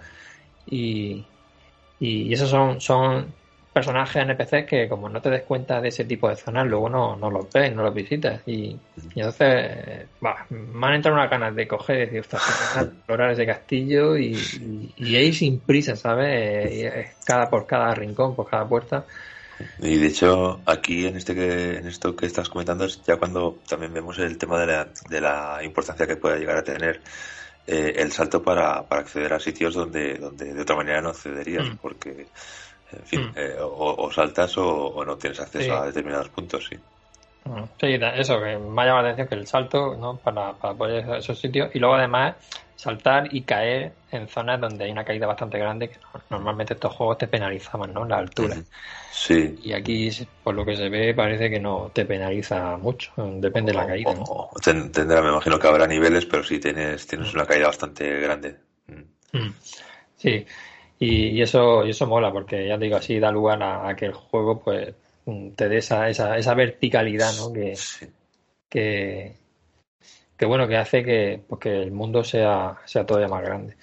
y, y, esos son, son personajes NPCs que como no te des cuenta de ese tipo de zonas, luego no, no los ves, no los visitas. Y, entonces, va, me han entrado unas ganas de coger y decir, explorar ese castillo y, y, ahí sin prisa, ¿sabes? Cada por cada rincón, por cada puerta. Y de hecho, aquí en este que, en esto que estás comentando es ya cuando también vemos el tema de la, de la importancia que puede llegar a tener eh, el salto para, para acceder a sitios donde, donde de otra manera no accederías, mm. porque en fin, hmm. eh, o, saltas o, no tienes acceso a determinados puntos, sí. Hmm. Sí, eso, que me ha llamado la atención que el salto, ¿no? Para, para poder a esos sitios. Y luego además saltar y caer en zonas donde hay una caída bastante grande, que normalmente estos juegos te penalizaban, ¿no? La altura. Sí. Y aquí, por lo que se ve, parece que no te penaliza mucho, depende de la caída. ¿no? tendrá, me imagino que habrá niveles, pero sí tienes, tienes una caída bastante grande. Hmm. Sí. Y, eso, y eso mola, porque ya te digo, así da lugar a, que el juego pues te dé esa, esa, esa verticalidad, ¿no? Que, que, bueno, que hace que, pues, el mundo sea, sea todavía más grande.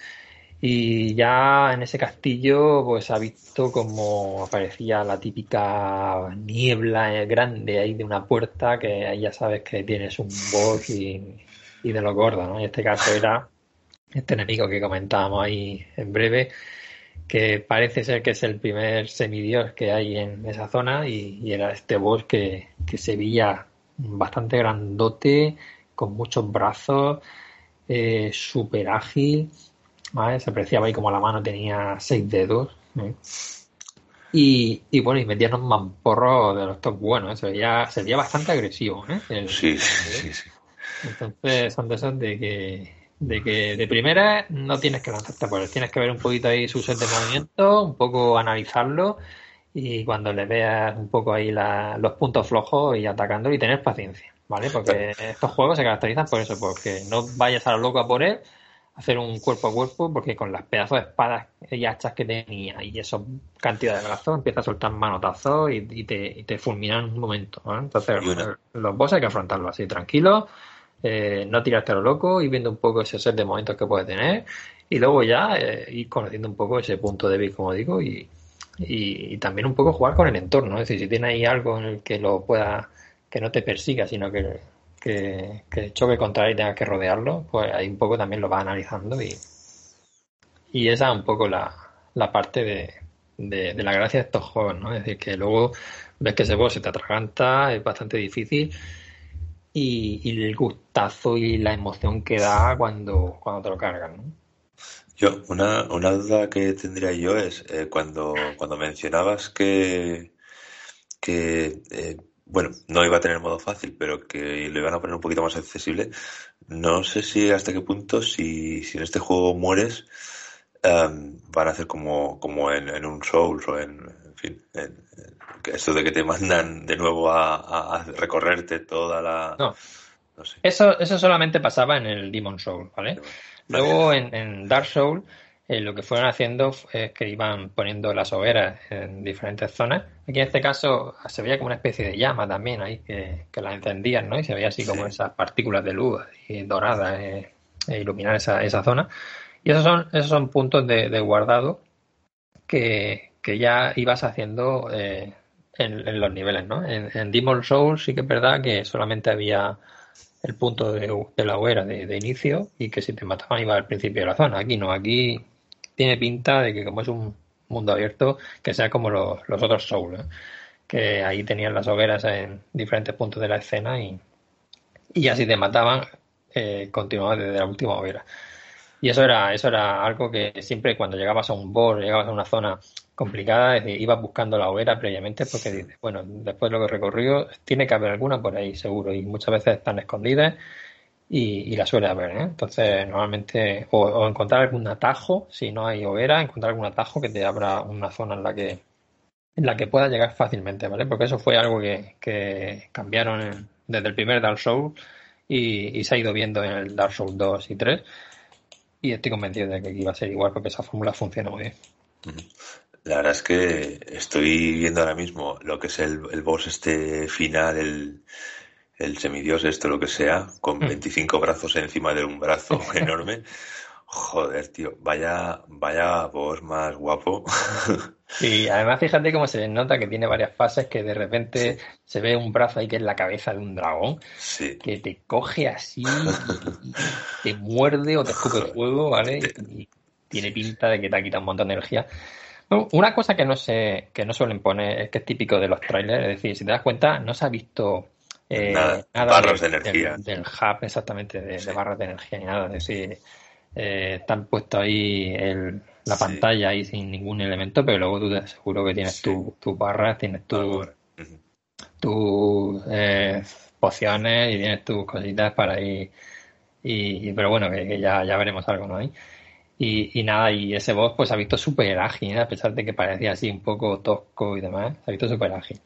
Y ya en ese castillo, pues ha visto como aparecía la típica niebla eh, grande ahí de una puerta, que ahí ya sabes que tienes un boss y, y de lo gordo, ¿no? En este caso era este enemigo que comentábamos ahí en breve, que parece ser que es el primer semidios que hay en esa zona y, era este boss que, se veía bastante grandote, con muchos brazos, eh, súper ágil, se apreciaba ahí como la mano tenía seis dedos. ¿eh? Y, bueno, y metían un mamporro de los top buenos, se, veía, se veía bastante agresivo. ¿eh? sí, sí, sí. Entonces son de esos de que de que de primera no tienes que lanzarte por él, tienes que ver un poquito ahí su set de movimiento, un poco analizarlo y cuando le veas un poco ahí los puntos flojos y atacándolo y tener paciencia, ¿vale? Porque estos juegos se caracterizan por eso, porque no vayas a lo loco a por él, hacer un cuerpo a cuerpo, porque con las pedazos de espadas y hachas que tenía y eso cantidad de brazos, empieza a soltar manotazos y, te, y te fulminan en un momento, Entonces, los boss hay que afrontarlo así, tranquilo eh, no tirarte a lo loco, y viendo un poco ese set de momentos que puede tener y luego ya eh, ir conociendo un poco ese punto débil, como digo, y, y, también un poco jugar con el entorno. Es decir, si tiene ahí algo en el que lo pueda, que no te persiga, sino que, que, choque contra él y tenga que rodearlo, pues ahí un poco también lo vas analizando y, y esa es un poco la, la parte de, de, de, la gracia de estos juegos, ¿no? Es decir, que luego ves que ese boss se te atraganta, es bastante difícil y, el gustazo y la emoción que da cuando, cuando te lo cargan. ¿no? Yo, una, una duda que tendría yo es eh, cuando, cuando mencionabas que, que eh, bueno, no iba a tener modo fácil, pero que lo iban a poner un poquito más accesible. No sé si hasta qué punto, si, si en este juego mueres, em, van a hacer como, como en, en un Souls o en, en fin, en, eso de que te mandan de nuevo a, recorrerte toda la... No. Eso, eso solamente pasaba en el Demon Soul, ¿vale? Luego en, Dark Soul eh, lo que fueron haciendo es que iban poniendo las hogueras en diferentes zonas. Aquí en este caso se veía como una especie de llama también ahí que, que la encendían, ¿no? Y se veía así como esas partículas de luz doradas eh, e iluminar esa, esa zona. Y esos son, esos son puntos de, guardado que, ya ibas haciendo eh, en, los niveles, ¿no? En, en Demon Souls sí que es verdad que solamente había el punto de, la hoguera de, inicio y que si te mataban iba al principio de la zona. Aquí no, aquí tiene pinta de que como es un mundo abierto, que sea como los, otros Souls, ¿eh? que ahí tenían las hogueras en diferentes puntos de la escena y, y así te mataban, eh, continuabas desde la última hoguera. Y eso era, eso era algo que siempre cuando llegabas a un boss, llegabas a una zona complicada, es decir, ibas buscando la hoguera previamente porque dices, bueno, después de lo que he recorrido, tiene que haber alguna por ahí seguro y muchas veces están escondidas y, la suele haber, ¿eh? Entonces, normalmente, o, encontrar algún atajo, si no hay hoguera, encontrar algún atajo que te abra una zona en la que en la que puedas llegar fácilmente, ¿vale? Porque eso fue algo que, cambiaron desde el primer Dark Souls y, y, se ha ido viendo en el Dark Souls 2 y 3 y estoy convencido de que iba a ser igual porque esa fórmula funciona muy bien. La verdad es que estoy viendo ahora mismo lo que es el, el boss este final, el, el semidios, esto lo que sea, con 25 mm. brazos encima de un brazo <laughs> enorme. Joder, tío, vaya, vaya voz más guapo. <laughs> Y además fíjate cómo se nota que tiene varias fases, que de repente se ve un brazo ahí que es la cabeza de un dragón, que te coge así, te muerde o te escupe fuego, ¿vale? Y tiene pinta de que te ha quitado un montón de energía. Una cosa que no sé, que no suelen poner es que es típico de los trailers, es decir, si te das cuenta, no se ha visto eh, nada, barras de, energía. Del, hub exactamente, de, barras de energía ni nada. Es decir, eh, están puestos ahí el, la pantalla ahí sin ningún elemento, pero luego tú te aseguro que tienes tus tu barras, tienes tus tu, eh, pociones y tienes tus cositas para ir. Y, pero bueno, que, ya, ya veremos algo, ¿no? Y, y, nada, y ese boss pues ha visto súper ágil, a pesar de que parecía así un poco tosco y demás, se ha visto súper ágil.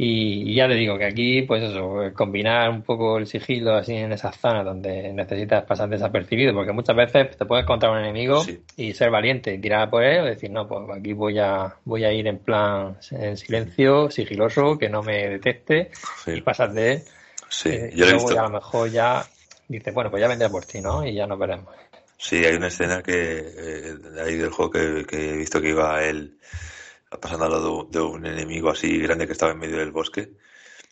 Y, ya te digo que aquí, pues eso, combinar un poco el sigilo así en esas zonas donde necesitas pasar desapercibido, porque muchas veces te puedes encontrar un enemigo y ser valiente y tirar por él o decir, no, pues aquí voy a, voy a ir en plan en silencio, sigiloso, que no me detecte y pasar de él. Sí, eh, y luego ya a lo mejor ya dices, bueno, pues ya vendré por ti, ¿no? Y ya nos veremos. Sí, hay una escena que eh, ahí del juego que, he visto que iba él pasando al lado de un enemigo así grande que estaba en medio del bosque.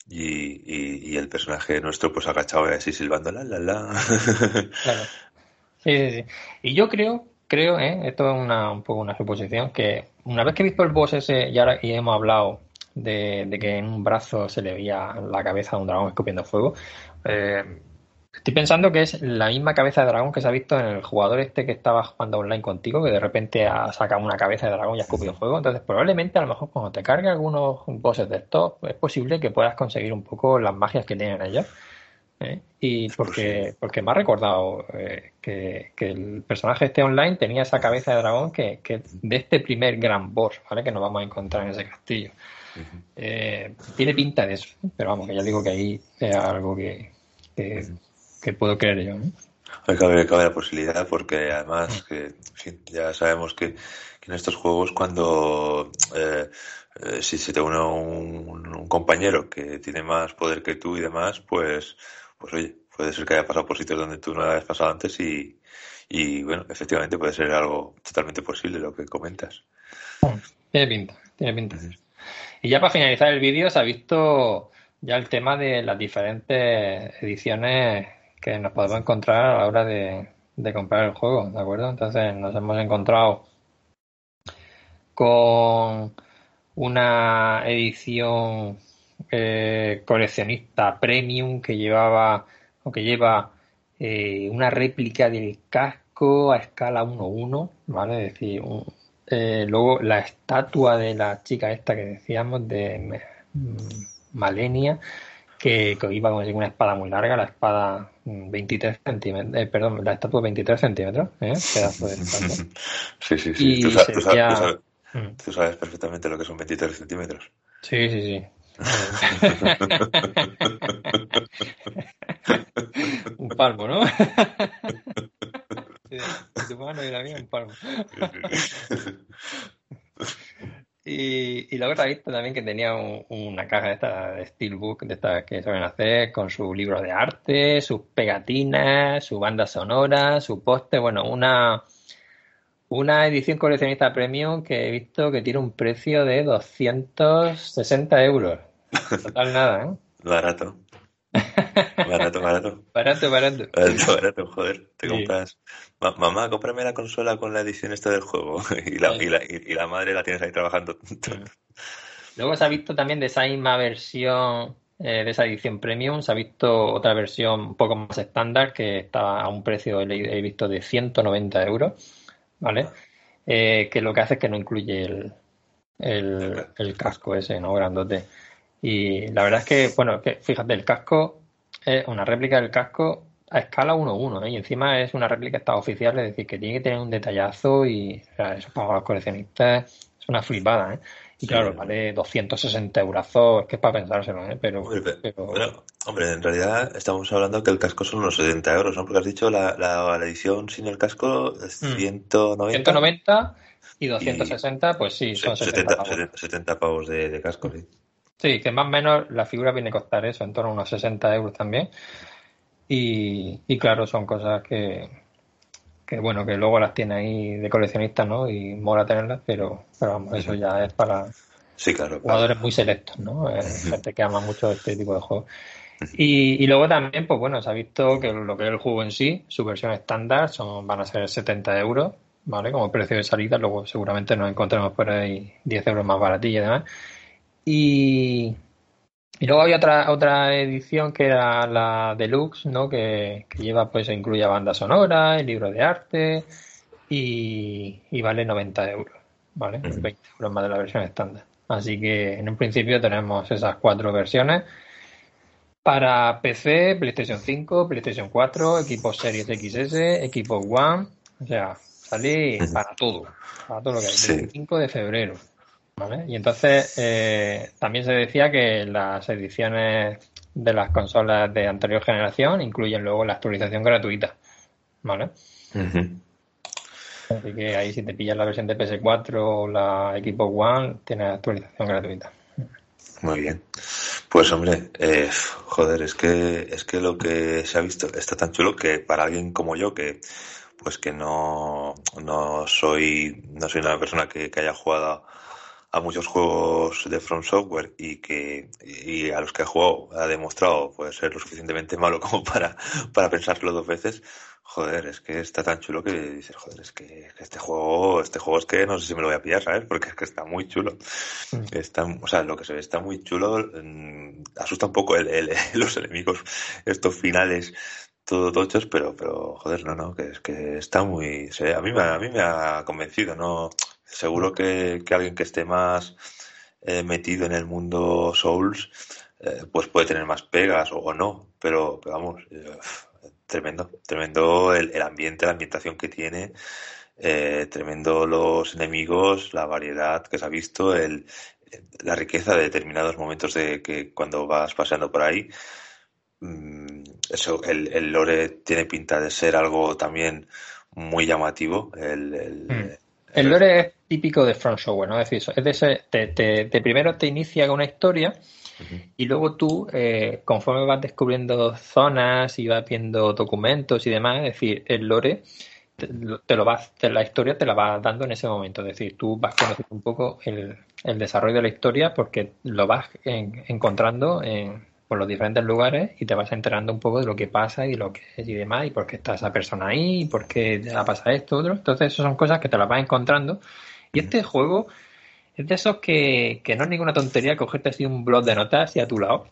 Y, y, el personaje nuestro pues agachado así silbando la la la. <laughs> Claro. Sí, sí, sí. Y yo creo, creo, ¿eh? esto es una, un poco una suposición, que una vez que he visto el boss ese y ahora y hemos hablado de, de, que en un brazo se le veía la cabeza de un dragón escupiendo fuego, eh, Estoy pensando que es la misma cabeza de dragón que se ha visto en el jugador este que estaba jugando online contigo, que de repente ha sacado una cabeza de dragón y ha escupido fuego. Entonces, probablemente a lo mejor cuando te cargue algunos bosses de estos, es posible que puedas conseguir un poco las magias que tienen ellos. ¿eh? Y porque, porque me ha recordado eh, que, el personaje este online tenía esa cabeza de dragón que, que de este primer gran boss, ¿vale? Que nos vamos a encontrar en ese castillo. Eh, tiene pinta de eso, pero vamos, que ya digo que ahí es algo que, que puedo creer yo. ¿no? Cabe, la posibilidad porque además que ya sabemos que, en estos juegos cuando eh, eh, si se te une un, compañero que tiene más poder que tú y demás, pues, pues oye, puede ser que haya pasado por sitios donde tú no habías pasado antes y, y bueno, efectivamente puede ser algo totalmente posible lo que comentas. Tiene pinta, tiene pinta. Y ya para finalizar el vídeo se ha visto ya el tema de las diferentes ediciones que nos podemos encontrar a la hora de, comprar el juego, ¿de acuerdo? Entonces nos hemos encontrado con una edición eh, coleccionista premium que llevaba o que lleva eh, una réplica del casco a escala 1-1, ¿vale? Es decir, eh, luego la estatua de la chica esta que decíamos de Malenia que, iba con una espada muy larga, la espada 23 mm, centímetros, eh, perdón, la estatua 23 centímetros, ¿eh? <laughs> pedazo de Sí, sí, sí. Tú, sabes, mm. tú, sabes, perfectamente lo que son 23 centímetros. Sí, sí, sí. <laughs> Un palmo, ¿no? <laughs> sí, tu mano y la mía un palmo. Y, y luego visto también que tenía una caja de esta de Steelbook, de estas que saben hacer, con su libro de arte, sus pegatinas, su banda sonora, su poste, bueno, una, una edición coleccionista premium que he visto que tiene un precio de 260 euros. <laughs> Total nada, ¿eh? Barato. Barato, barato. Barato, barato. Barato, barato, joder. Te compras. mamá, cómprame la consola con la edición esta del juego. <laughs> y, la, y, la, y, la, madre la tienes ahí trabajando. Luego se ha visto también de esa misma versión, eh, de esa edición premium, se ha visto otra versión un poco más estándar que está a un precio, he visto, de 190 euros. ¿Vale? Eh, que lo que hace es que no incluye el, el, el casco ese, ¿no? Grandote. Y la verdad es que, bueno, que fíjate, el casco es una réplica del casco a escala 1-1, ¿eh? y encima es una réplica está oficial, es decir, que tiene que tener un detallazo y o sea, eso para los coleccionistas es una flipada, ¿eh? Y claro, vale 260 euros, que es para pensárselo, ¿eh? Pero, Bueno, hombre, en realidad estamos hablando que el casco son unos 70 euros, ¿no? Porque has dicho la, la, edición sin el casco es 190. 190 y 260, pues sí, son 70, 70, pavos de, de casco, sí. Sí, que más o menos la figura viene a costar eso, en torno a unos 60 euros también. Y, y claro, son cosas que, que, bueno, que luego las tiene ahí de coleccionista, ¿no? Y mola tenerlas, pero, pero vamos, eso ya es para sí, claro, jugadores muy selectos, ¿no? Eh, gente que ama mucho este tipo de juegos. Y, y, luego también, pues bueno, se ha visto que lo que es el juego en sí, su versión estándar, son, van a ser 70 euros, ¿vale? Como precio de salida, luego seguramente nos encontremos por ahí 10 euros más baratilla y demás. Y, y luego había otra, otra edición que era la deluxe, ¿no? Que, que lleva, pues, incluye banda sonora, el libro de arte y, y vale 90 euros, ¿vale? 20 euros más de la versión estándar. Así que en un principio tenemos esas cuatro versiones para PC, PlayStation 5, PlayStation 4, equipos Series XS, equipos One, o sea, sale para todo, para todo lo que hay. El 25 de febrero. Y entonces eh, también se decía que las ediciones de las consolas de anterior generación incluyen luego la actualización gratuita. ¿Vale? Así que ahí si te pillas la versión de PS4 o la Equipo One, tienes actualización gratuita. Muy bien. Pues hombre, eh, joder, es que es que lo que se ha visto está tan chulo que para alguien como yo que pues que no, no soy no soy una persona que, que haya jugado a muchos juegos de From Software y que y a los que ha jugado ha demostrado puede ser lo suficientemente malo <laughs> como para, para pensarlo dos veces, joder, es que está tan chulo que dices, joder, es que este juego, este juego es que no sé si me lo voy a pillar, ¿sabes? Porque es que está muy chulo. Mm. Está, o sea, lo que se ve está muy chulo, mm, asusta un poco el, el, <laughs> los enemigos, estos finales todo tochos, pero, pero joder, no, no, que es que está muy, a mí me, a mí me ha convencido, no, Seguro que, alguien que esté más eh, metido en el mundo Souls, eh, pues puede tener más pegas o, no, pero, vamos, eh, tremendo, tremendo el, ambiente, la ambientación que tiene, tremendo los enemigos, la variedad que se ha visto, el, la riqueza de determinados momentos de que cuando vas paseando por ahí. Mm, eso, el, el lore tiene pinta de ser algo también muy llamativo. El, mm. El lore es típico de Front Software, ¿no? Es decir, es de ese, te, primero te inicia con una historia y luego tú, eh, conforme vas descubriendo zonas y vas viendo documentos y demás, es decir, el lore te, lo vas, la historia te la va dando en ese momento. Es decir, tú vas conociendo un poco el, desarrollo de la historia porque lo vas encontrando en, por los diferentes lugares y te vas enterando un poco de lo que pasa y lo que es y demás, y por qué está esa persona ahí, y por qué te pasa esto, otro. Entonces, esas son cosas que te las vas encontrando. Y este juego es de esos que, que no es ninguna tontería cogerte así un blog de notas y a tu lado.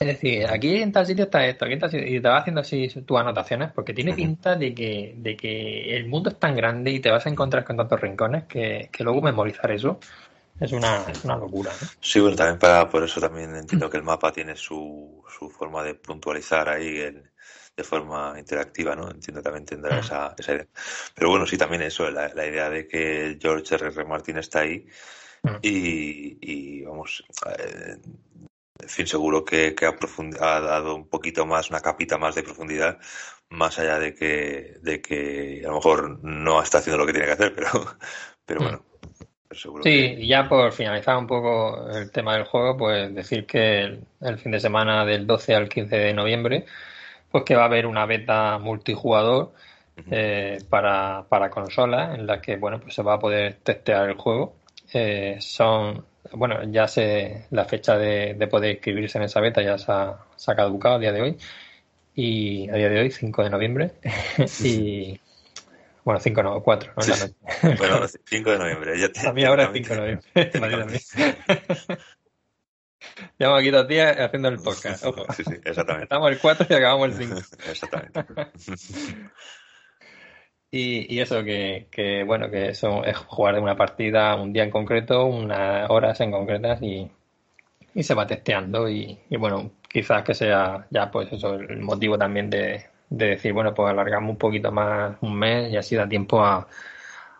Es decir, aquí en tal sitio está esto, aquí en tal sitio, y te vas haciendo así tus anotaciones, porque tiene pinta de que, de que el mundo es tan grande y te vas a encontrar con tantos rincones que, que luego memorizar eso es una, es una locura. Sí, bueno, también para, por eso también entiendo que el mapa tiene su, su forma de puntualizar ahí de forma interactiva, ¿no? Entiendo también tendrá esa, esa idea. Pero bueno, sí, también eso, la, la idea de que George R. R. Martin está ahí y, y vamos, eh, fin, seguro que, ha, dado un poquito más, una capita más de profundidad, más allá de que, de que a lo mejor no está haciendo lo que tiene que hacer, pero, <laughs> pero bueno. Sí, y ya por finalizar un poco el tema del juego, pues decir que el, fin de semana del 12 al 15 de noviembre, pues que va a haber una beta multijugador eh, para, para consolas en la que bueno pues se va a poder testear el juego. Eh, son bueno, ya se la fecha de, poder inscribirse en esa beta ya se ha, se ha, caducado a día de hoy. Y a día de hoy, 5 de noviembre. <laughs> y bueno, 5 no, 4, ¿no? <laughs> Bueno, 5 de noviembre. Ya a mí ahora es 5 de noviembre. <laughs> <laughs> Llevamos aquí dos días haciendo el podcast. Ojo. Sí, sí, exactamente. Estamos el 4 y acabamos el 5. Exactamente. Y, y eso, que, que, bueno, que eso es jugar de una partida un día en concreto, unas horas en concretas y, y se va testeando y, y, bueno, quizás que sea ya pues eso el motivo también de, de decir, bueno, pues alargamos un poquito más un mes y así da tiempo a,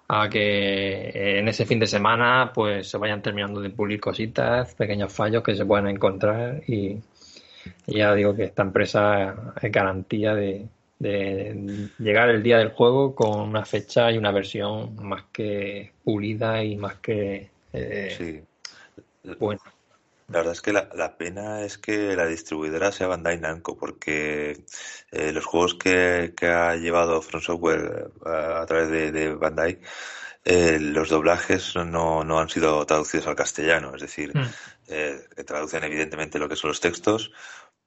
a que en ese fin de semana pues se vayan terminando de pulir cositas, pequeños fallos que se puedan encontrar y, y ya digo que esta empresa es garantía de, de llegar el día del juego con una fecha y una versión más que pulida y más que eh, bueno. La verdad es que la, pena es que la distribuidora sea Bandai Namco, porque eh, los juegos que, ha llevado From Software eh, a, través de, Bandai, los doblajes no, no, han sido traducidos al castellano, es decir, mm. traducen evidentemente lo que son los textos,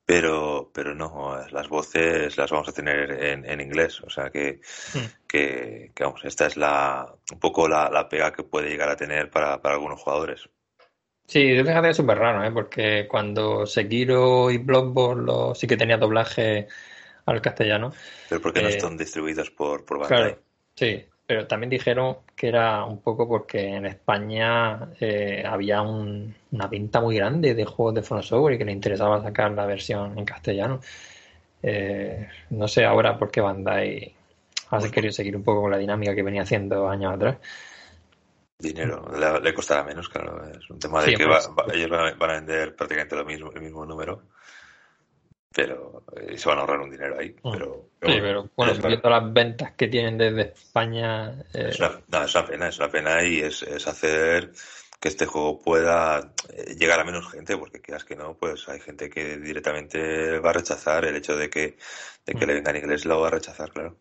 pero, pero no, las voces las vamos a tener en, en inglés, o sea que, hmm. que, que, vamos, esta es la, un poco la, la pega que puede llegar a tener para, para algunos jugadores. Sí, fíjate es súper raro, ¿eh? porque cuando Sekiro y Bloodborne sí que tenía doblaje al castellano. Pero porque no eh, están distribuidos por, por Bandai. Claro, sí, pero también dijeron que era un poco porque en España eh, había una venta muy grande de juegos de Front Software y que le interesaba sacar la versión en castellano. Eh, no sé ahora por qué Bandai ha querido seguir un poco con la dinámica que venía haciendo años atrás. Dinero, le, costará menos, claro. Es un tema de que ellos van a vender prácticamente lo mismo, el mismo número pero eh, se van a ahorrar un dinero ahí. Mm. Pero, sí, pero bueno, viendo las ventas que tienen desde España. Eh, es, una, no, es, una, pena, es una pena y es, es hacer que este juego pueda eh, llegar a menos gente, porque quieras que no, pues hay gente que directamente va a rechazar el hecho de que, de que mm. le venga en inglés, lo va a rechazar, claro.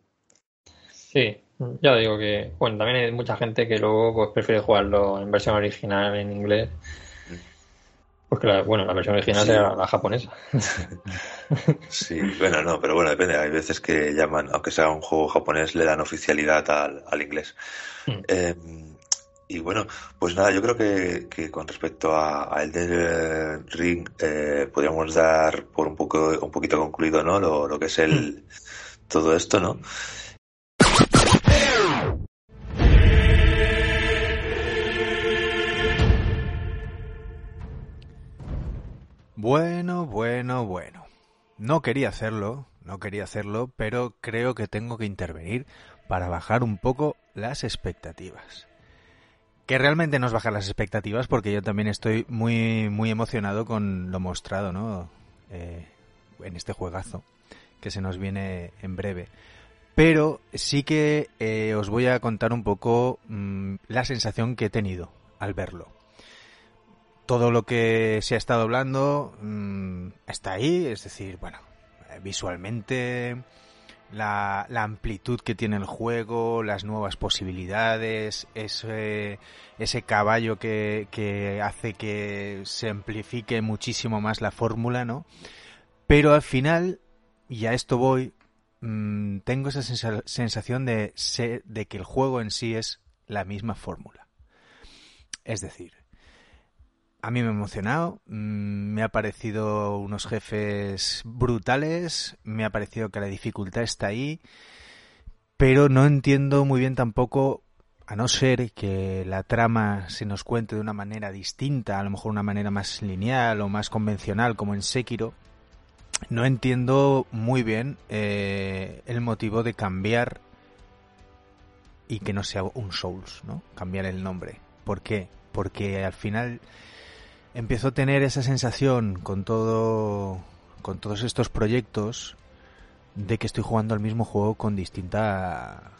Sí, ya digo que, bueno, también hay mucha gente que luego pues prefiere jugarlo en versión original en inglés porque la, bueno, la versión original era la japonesa. <laughs> Sí, bueno, no, pero bueno, depende. Hay veces que llaman, aunque sea un juego japonés, le dan oficialidad al, al inglés. Eh, y bueno, pues nada, yo creo que, con respecto a, a Elden Ring eh, podríamos dar por un poco un poquito concluido, ¿no? Lo, lo que es el todo esto, ¿no? Bueno, bueno, bueno. No quería hacerlo, no quería hacerlo, pero creo que tengo que intervenir para bajar un poco las expectativas. Que realmente no es bajar las expectativas porque yo también estoy muy, muy emocionado con lo mostrado, ¿no? Eh, en este juegazo que se nos viene en breve. Pero sí que eh, os voy a contar un poco mm, la sensación que he tenido al verlo todo lo que se ha estado hablando mm, está ahí, es decir, bueno, eh, visualmente la, amplitud que tiene el juego, las nuevas posibilidades, ese, ese caballo que, que hace que se amplifique muchísimo más la fórmula, ¿no? Pero al final, y a esto voy, mm, tengo esa sensación de, de que el juego en sí es la misma fórmula. Es decir, a mí me ha emocionado, mm, me ha parecido unos jefes brutales, me ha parecido que la dificultad está ahí, pero no entiendo muy bien tampoco, a no ser que la trama se nos cuente de una manera distinta, a lo mejor una manera más lineal o más convencional como en Sekiro, no entiendo muy bien eh, el motivo de cambiar y que no sea un Souls, ¿no? Cambiar el nombre. ¿Por qué? Porque al final empiezo a tener esa sensación con todo con todos estos proyectos de que estoy jugando al mismo juego con distinta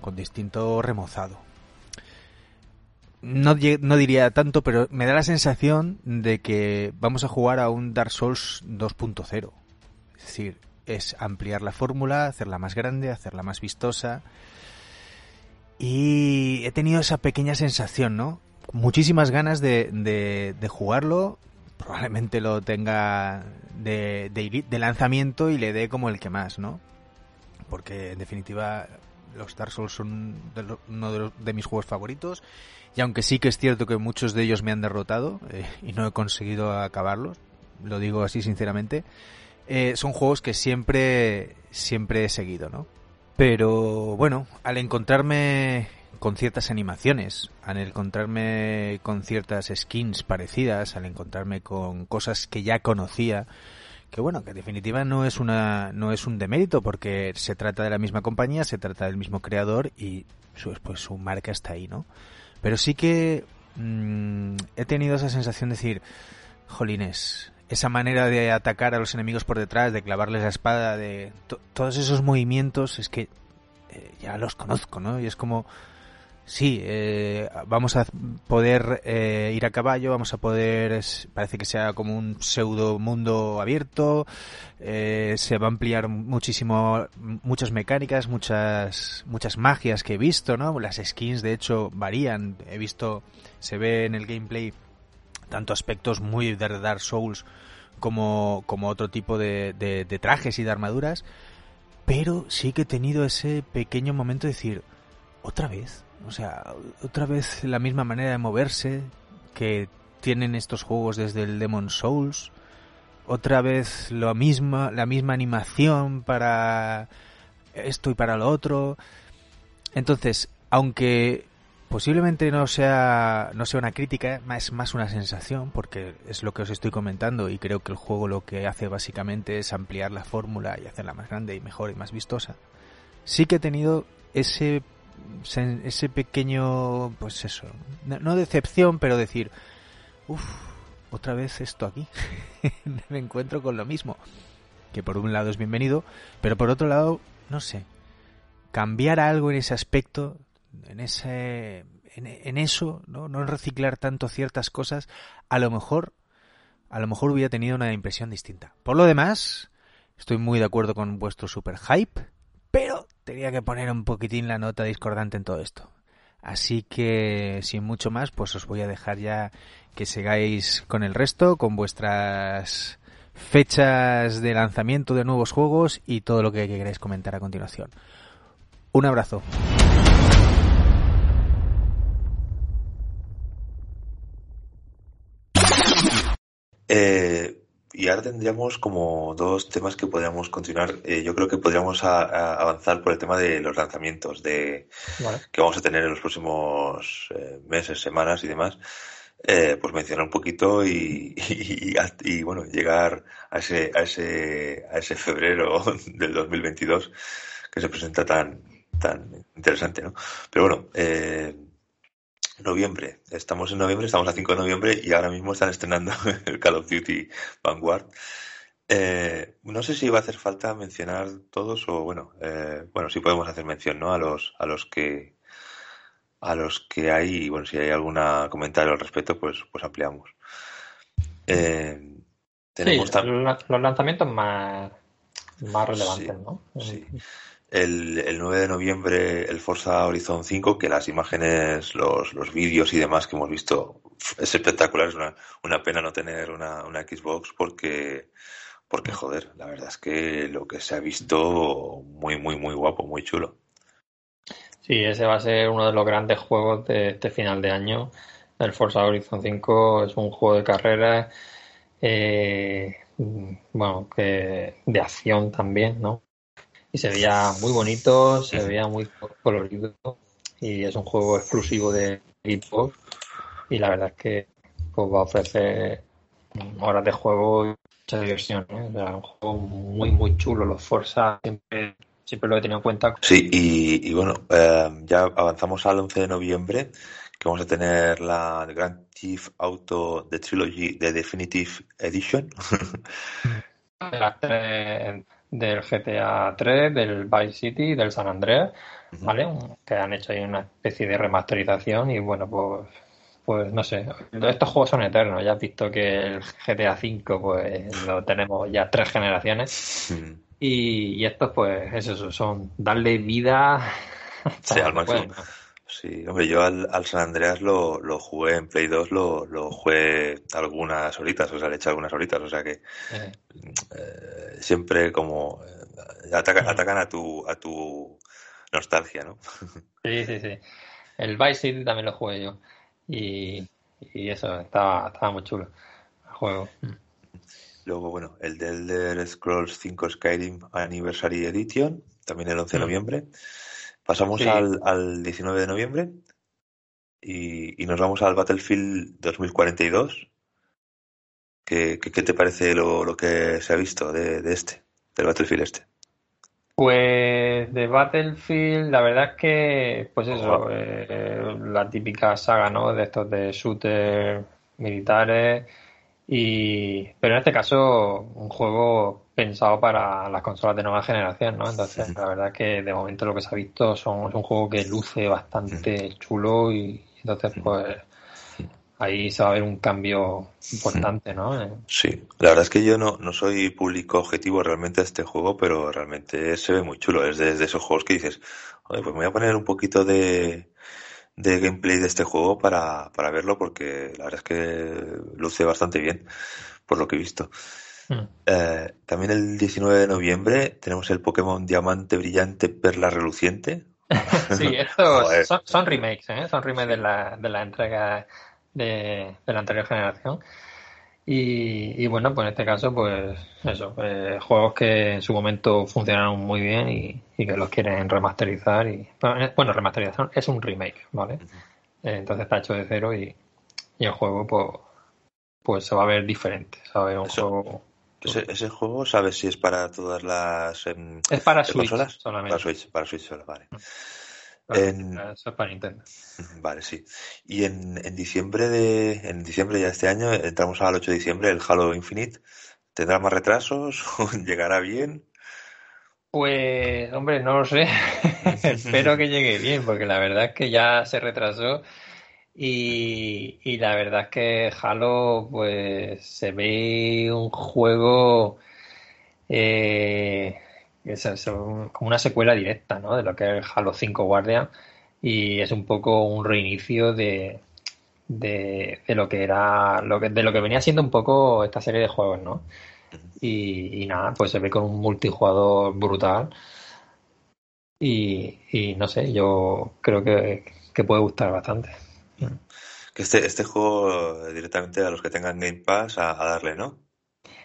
con distinto remozado. No, no, diría tanto, pero me da la sensación de que vamos a jugar a un Dark Souls 2.0. Es decir, es ampliar la fórmula, hacerla más grande, hacerla más vistosa. Y he tenido esa pequeña sensación, ¿no? Muchísimas ganas de, de, jugarlo. Probablemente lo tenga de, de, lanzamiento y le dé como el que más, ¿no? Porque en definitiva los Dark Souls son uno de, mis juegos favoritos. Y aunque sí que es cierto que muchos de ellos me han derrotado eh, y no he conseguido acabarlos, lo digo así sinceramente, eh, son juegos que siempre, siempre he seguido, ¿no? Pero bueno, al encontrarme con ciertas animaciones, al encontrarme con ciertas skins parecidas, al encontrarme con cosas que ya conocía, que bueno, que en definitiva no es una no es un demérito porque se trata de la misma compañía, se trata del mismo creador y su, pues su marca está ahí, ¿no? Pero sí que mm, he tenido esa sensación de decir, jolines, esa manera de atacar a los enemigos por detrás, de clavarles la espada, de todos esos movimientos, es que eh, ya los conozco, ¿no? Y es como, sí, eh, vamos a poder eh, ir a caballo, vamos a poder, parece que sea como un pseudo mundo abierto, se va a ampliar muchísimo, muchas mecánicas, muchas, muchas magias que he visto, ¿no? Las skins, de hecho, varían, he visto, se ve en el gameplay tanto aspectos muy de Dark Souls como, como otro tipo de, trajes y de armaduras, pero sí que he tenido ese pequeño momento de decir, otra vez, o sea, otra vez la misma manera de moverse que tienen estos juegos desde el Demon Souls, otra vez lo mismo, la misma animación para esto y para lo otro. Entonces, aunque posiblemente no sea, no sea una crítica, es más una sensación, porque es lo que os estoy comentando y creo que el juego lo que hace básicamente es ampliar la fórmula y hacerla más grande y mejor y más vistosa. Sí que he tenido ese, ese pequeño, pues eso, no decepción, pero decir, uff, otra vez esto aquí. <laughs> Me encuentro con lo mismo. Que por un lado es bienvenido, pero por otro lado, no sé, cambiar algo en ese aspecto en ese en, eso, ¿no? no reciclar tanto ciertas cosas, a lo mejor a lo mejor hubiera tenido una impresión distinta. Por lo demás, estoy muy de acuerdo con vuestro super hype, pero tenía que poner un poquitín la nota discordante en todo esto. Así que, sin mucho más, pues os voy a dejar ya que sigáis con el resto, con vuestras fechas de lanzamiento de nuevos juegos y todo lo que queráis comentar a continuación. Un abrazo. Eh, y ahora tendríamos como dos temas que podríamos continuar. Eh, yo creo que podríamos avanzar por el tema de los lanzamientos de que vamos a tener en los próximos eh, meses, semanas y demás. pues mencionar un poquito y, y, bueno, llegar a ese, a ese, a ese febrero <laughs> del 2022 que se presenta tan, tan interesante, ¿no? Pero bueno, eh, Noviembre. Estamos en noviembre, estamos a 5 de noviembre y ahora mismo están estrenando <laughs> el Call of Duty Vanguard. Eh, no sé si va a hacer falta mencionar todos o bueno, eh, bueno, sí podemos hacer mención, ¿no? A los a los que a los que hay bueno, si hay algún comentario al respecto, pues pues ampliamos. Eh, tenemos sí, los lanzamientos más más relevantes, ¿no? Sí el, el 9 de noviembre el Forza Horizon 5, que las imágenes, los, los vídeos y demás que hemos visto es espectacular. Es una, una pena no tener una, una Xbox porque, porque, joder, la verdad es que lo que se ha visto muy, muy, muy guapo, muy chulo. Sí, ese va a ser uno de los grandes juegos de este final de año. El Forza Horizon 5 es un juego de carrera, eh, bueno, que de acción también, ¿no? Y se veía muy bonito, se veía muy colorido y es un juego exclusivo de Xbox y la verdad es que pues, va a ofrecer horas de juego y mucha diversión. ¿eh? un juego muy, muy chulo. Los Forza siempre, siempre lo he tenido en cuenta. Sí, y, bueno, eh, ya avanzamos al 11 de noviembre que vamos a tener la Grand Theft Auto The Trilogy The Definitive Edition. <laughs> del GTA 3, del Vice City, del San Andreas, ¿vale? Que han hecho ahí una especie de remasterización y bueno, pues pues no sé, estos juegos son eternos. Ya has visto que el GTA V pues lo tenemos ya tres generaciones. Y, y, estos pues eso, son darle vida sí, <laughs> al máximo. Sí, hombre, yo al, San Andreas lo, lo, jugué en Play 2, lo, lo jugué algunas horitas, o sea, le eché algunas horitas, o sea que eh. Eh, siempre como eh, atacan, atacan a tu a tu nostalgia, ¿no? <laughs> Sí, sí, sí. El Vice City también lo jugué yo y, y eso, estaba, estaba muy chulo el juego. Luego, bueno, el de Elder Scrolls 5 Skyrim Anniversary Edition, también el 11 de mm. Pasamos al, al 19 de noviembre y, y, nos vamos al Battlefield 2042. ¿Qué, qué, qué te parece lo, lo, que se ha visto de, de, este, del Battlefield este? Pues de Battlefield, la verdad es que, pues eso, eh, la típica saga, ¿no? De estos de shooter militares. Y, pero en este caso, un juego pensado para las consolas de nueva generación, ¿no? Entonces, la verdad que de momento lo que se ha visto son, es un juego que luce bastante chulo y entonces, pues, ahí se va a ver un cambio importante, ¿no? Eh, sí, la verdad es que yo no, no soy público objetivo realmente a este juego, pero realmente se ve muy chulo. Es de, esos juegos que dices, oye, pues me voy a poner un poquito de, de gameplay de este juego para, para verlo porque la verdad es que luce bastante bien, por lo que he visto. Hmm. Eh, también el 19 de noviembre tenemos el Pokémon Diamante Brillante Perla Reluciente. <laughs> sí, <laughs> estos son, son, remakes, ¿eh? son remakes de la, de la entrega de, la anterior generación. Y, bueno, pues en este caso, pues eso, eh, juegos que en su momento funcionaron muy bien y, que los quieren remasterizar. y Bueno, remasterización es un remake, ¿vale? Eh, entonces está hecho de cero y, el juego, pues, pues se va a ver diferente. Un juego. Ese, juego, ¿sabes si es para todas las. Em, es para Switch solamente. Para Switch, para Switch solo, vale. En... Eso es para Nintendo. Vale, sí. Y en, en diciembre de en diciembre ya este año entramos al 8 de diciembre el Halo Infinite. ¿Tendrá más retrasos? <laughs> ¿Llegará bien? Pues, hombre, no lo sé. <laughs> Espero que llegue bien, porque la verdad es que ya se retrasó y, y la verdad es que Halo, pues, se ve un juego eh, es, como una secuela directa ¿no? de lo que es Halo 5 Guardian y es un poco un reinicio de, de, lo que era lo que, de lo que venía siendo un poco esta serie de juegos ¿no? y, nada pues se ve con un multijugador brutal y, y no sé yo creo que, que puede gustar bastante que este, este juego directamente a los que tengan Game Pass a darle, ¿no?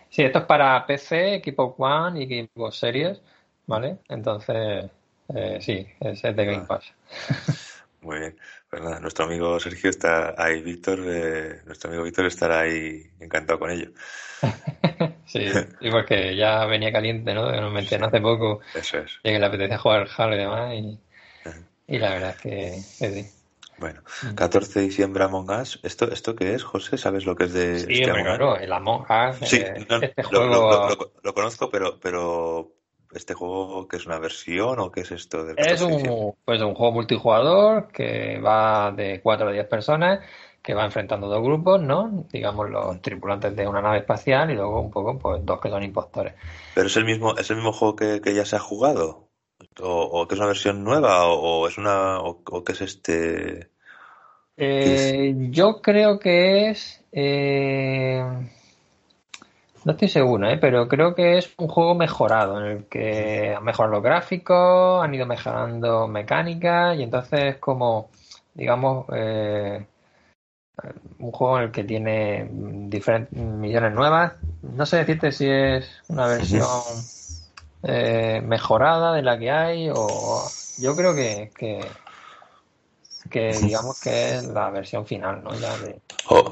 Sí, esto es para PC, equipo One y equipo Series, ¿vale? Entonces, eh, sí, es, de Game Pass. <laughs> Muy bien. Pues nada, nuestro amigo Sergio está ahí, Víctor, eh, nuestro amigo Víctor estará ahí encantado con ello. <laughs> sí, sí, porque ya venía caliente, ¿no? Nos mencionó hace poco Eso es. que le apetece jugar Halo y demás, y, y la verdad es que, sí. Bueno, 14 de diciembre Among Us. ¿Esto, ¿Esto qué es, José? ¿Sabes lo que es de Sí, este claro, el Among Us. Sí, eh, este juego... lo, conozco, pero, pero este juego que es una versión o qué es esto? es un, pues, un juego multijugador que va de 4 a 10 personas que va enfrentando dos grupos, ¿no? Digamos los tripulantes de una nave espacial y luego un poco pues dos que son impostores. Pero es el mismo, es el mismo juego que, que ya se ha jugado. ¿O, que es una versión nueva? ¿O, es una. O, qué es este.? Eh, yo creo que es. Eh, no estoy seguro, ¿eh? pero creo que es un juego mejorado, en el que han mejorado los gráficos, han ido mejorando mecánica y entonces como, digamos, un juego en el que tiene diferentes millones nuevas. No sé decirte si es una versión eh, mejorada de la que hay o yo creo que, que, digamos que es la versión final, ¿no? Ya de, o,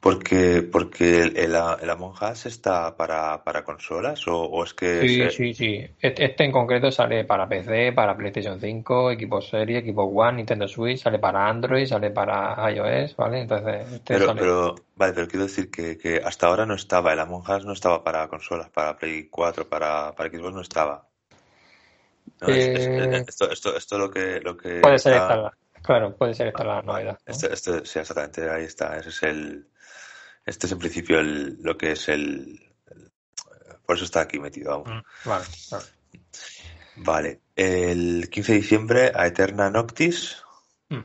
Porque, porque el, el, Among Us está para, para consolas o, es que... Sí, sí, sí. Este, en concreto sale para PC, para PlayStation 5, equipo serie, equipo One, Nintendo Switch, sale para Android, sale para iOS, ¿vale? Entonces... Este pero, pero, vale, pero quiero decir que, que hasta ahora no estaba, el Among Us no estaba para consolas, para Play 4, para, para Xbox no estaba. Eh, esto, esto, esto, lo que... Lo que puede ser esta Claro, puede ser esta la novedad. Esto, esto, sí, exactamente, ahí está. Ese es el este es en principio el, lo que es el, Por eso está aquí metido, vamos. Mm, vale, vale. el 15 de diciembre a Eterna Noctis. Mm.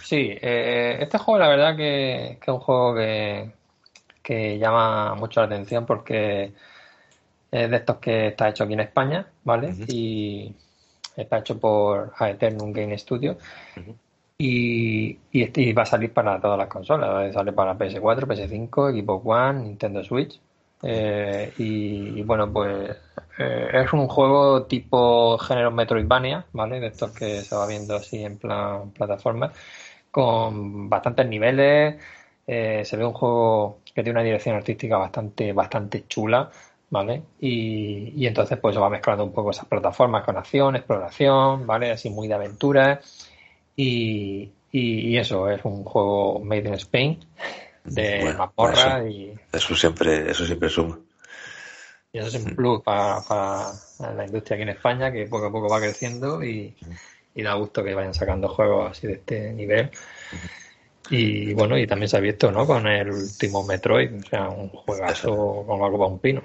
Sí, eh, este juego la verdad que, es un juego que, que llama mucho la atención porque es de estos que está hecho aquí en España, ¿vale? Y está hecho por Aeternum Game Studio. Y, y, va a salir para todas las consolas. Sale para PS4, PS5, Xbox One, Nintendo Switch. Eh, y, bueno, pues eh, es un juego tipo género Metroidvania, ¿vale? De estos que se va viendo así en plan plataforma, con bastantes niveles. Eh, se ve un juego que tiene una dirección artística bastante, bastante chula, ¿vale? Y, y entonces pues se va mezclando un poco esas plataformas con acción, exploración, ¿vale? Así muy de aventuras y, y, eso, es un juego made in Spain, de bueno, y... Eso siempre, eso siempre suma. Y eso es un plus para, para, la industria aquí en España, que poco a poco va creciendo y, y da gusto que vayan sacando juegos así de este nivel. Y bueno, y también se ha visto, ¿no? Con el último Metroid, o sea, un juegazo con algo para un pino.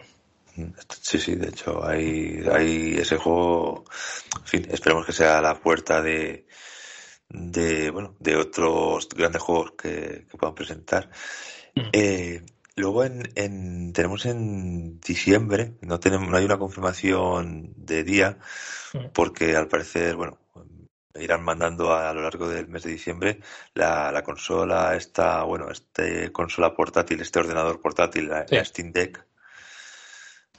Sí, sí, de hecho, hay, hay ese juego, en fin, esperemos que sea la puerta de, de, bueno, de otros grandes juegos que, que puedan presentar. Mm. Eh, luego en, en, tenemos en diciembre, no tenemos, no hay una confirmación de día, mm. porque al parecer, bueno, irán mandando a, lo largo del mes de diciembre la, la consola, esta, bueno, este consola portátil, este ordenador portátil, la, Steam Deck.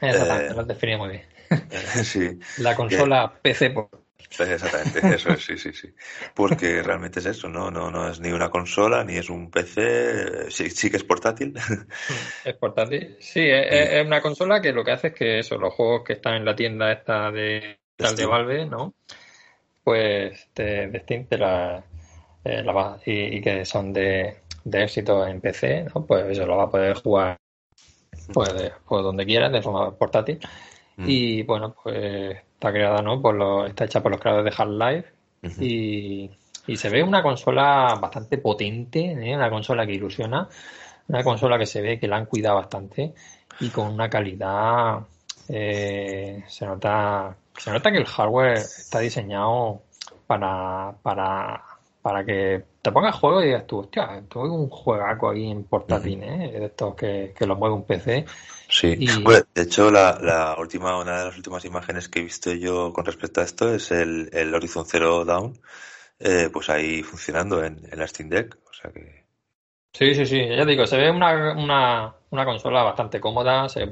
Exactamente, eh, lo muy bien. <laughs> sí. La consola PC portátil. Exactamente, <laughs> eso es, sí, sí, sí. Porque realmente es eso, ¿no? No, no es ni una consola, ni es un PC, sí, sí que es portátil. <laughs> Es portátil, sí, es, una consola que lo que hace es que eso, los juegos que están en la tienda esta de, tal de Valve, ¿no? Pues de, Steam la, eh, y, que son de, de éxito en PC, ¿no? Pues eso lo va a poder jugar pues, pues donde quieras, de forma portátil. Mm. Y bueno, pues está creada, ¿no? Por lo, está hecha por los creadores de Half-Life y, y, se ve una consola bastante potente, ¿eh? una consola que ilusiona, una consola que se ve que la han cuidado bastante y con una calidad eh, se nota se nota que el hardware está diseñado para, para, para que te pongas juego y digas tú, hostia, tengo un juegaco ahí en portátil, ¿eh? de estos que, que lo mueve un PC Sí, <laughs> bueno, de hecho la, la, última, una de las últimas imágenes que he visto yo con respecto a esto es el, el Horizon Zero Dawn, eh, pues ahí funcionando en, en, la Steam Deck, o sea que... Sí, sí, sí, ya digo, se ve una, una, una consola bastante cómoda, se ve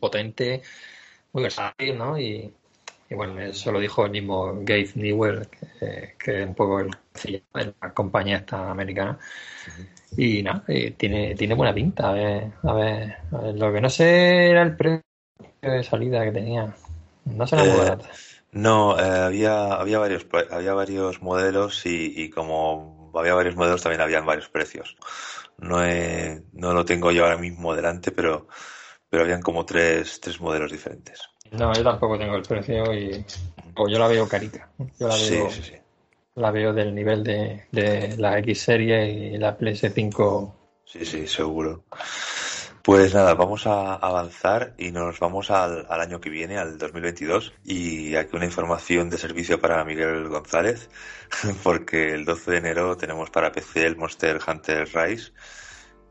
potente, muy versátil, ¿no? Y, y bueno, eso lo dijo el mismo Gabe Newell, que, que es un poco el de la compañía esta americana. Y nada, tiene, tiene buena pinta. A ver, a ver, lo que no sé era el precio de salida que tenía. No será muy eh, barato. No, eh, había, había, varios, había varios modelos y, y, como había varios modelos también habían varios precios. No, no lo tengo yo ahora mismo delante, pero, pero habían como tres, tres modelos diferentes. No, yo tampoco tengo el precio y o yo la veo carita. Yo la veo, sí, sí, sí la veo del nivel de, de la X serie y la PS5. Sí, sí, seguro. Pues nada, vamos a avanzar y nos vamos al, al, año que viene, al 2022. Y aquí una información de servicio para Miguel González, <laughs> porque el 12 de enero tenemos para PC el Monster Hunter Rise,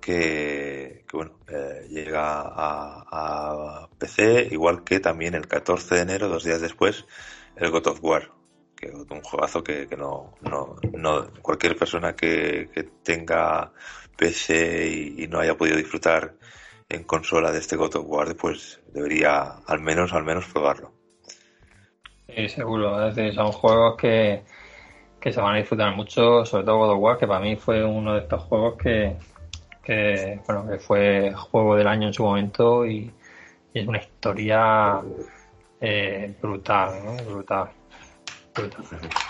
que, bueno, eh, llega a, PC, igual que también el 14 de enero, dos días después, el God of War que un juegazo que, que no, no, no, cualquier persona que, tenga PC y, no haya podido disfrutar en consola de este God of War, pues debería al menos, al menos probarlo. Sí, seguro, es son juegos que, que se van a disfrutar mucho, sobre todo God of War, que para mí fue uno de estos juegos que, que, bueno, que fue juego del año en su momento y, es una historia eh, brutal, brutal.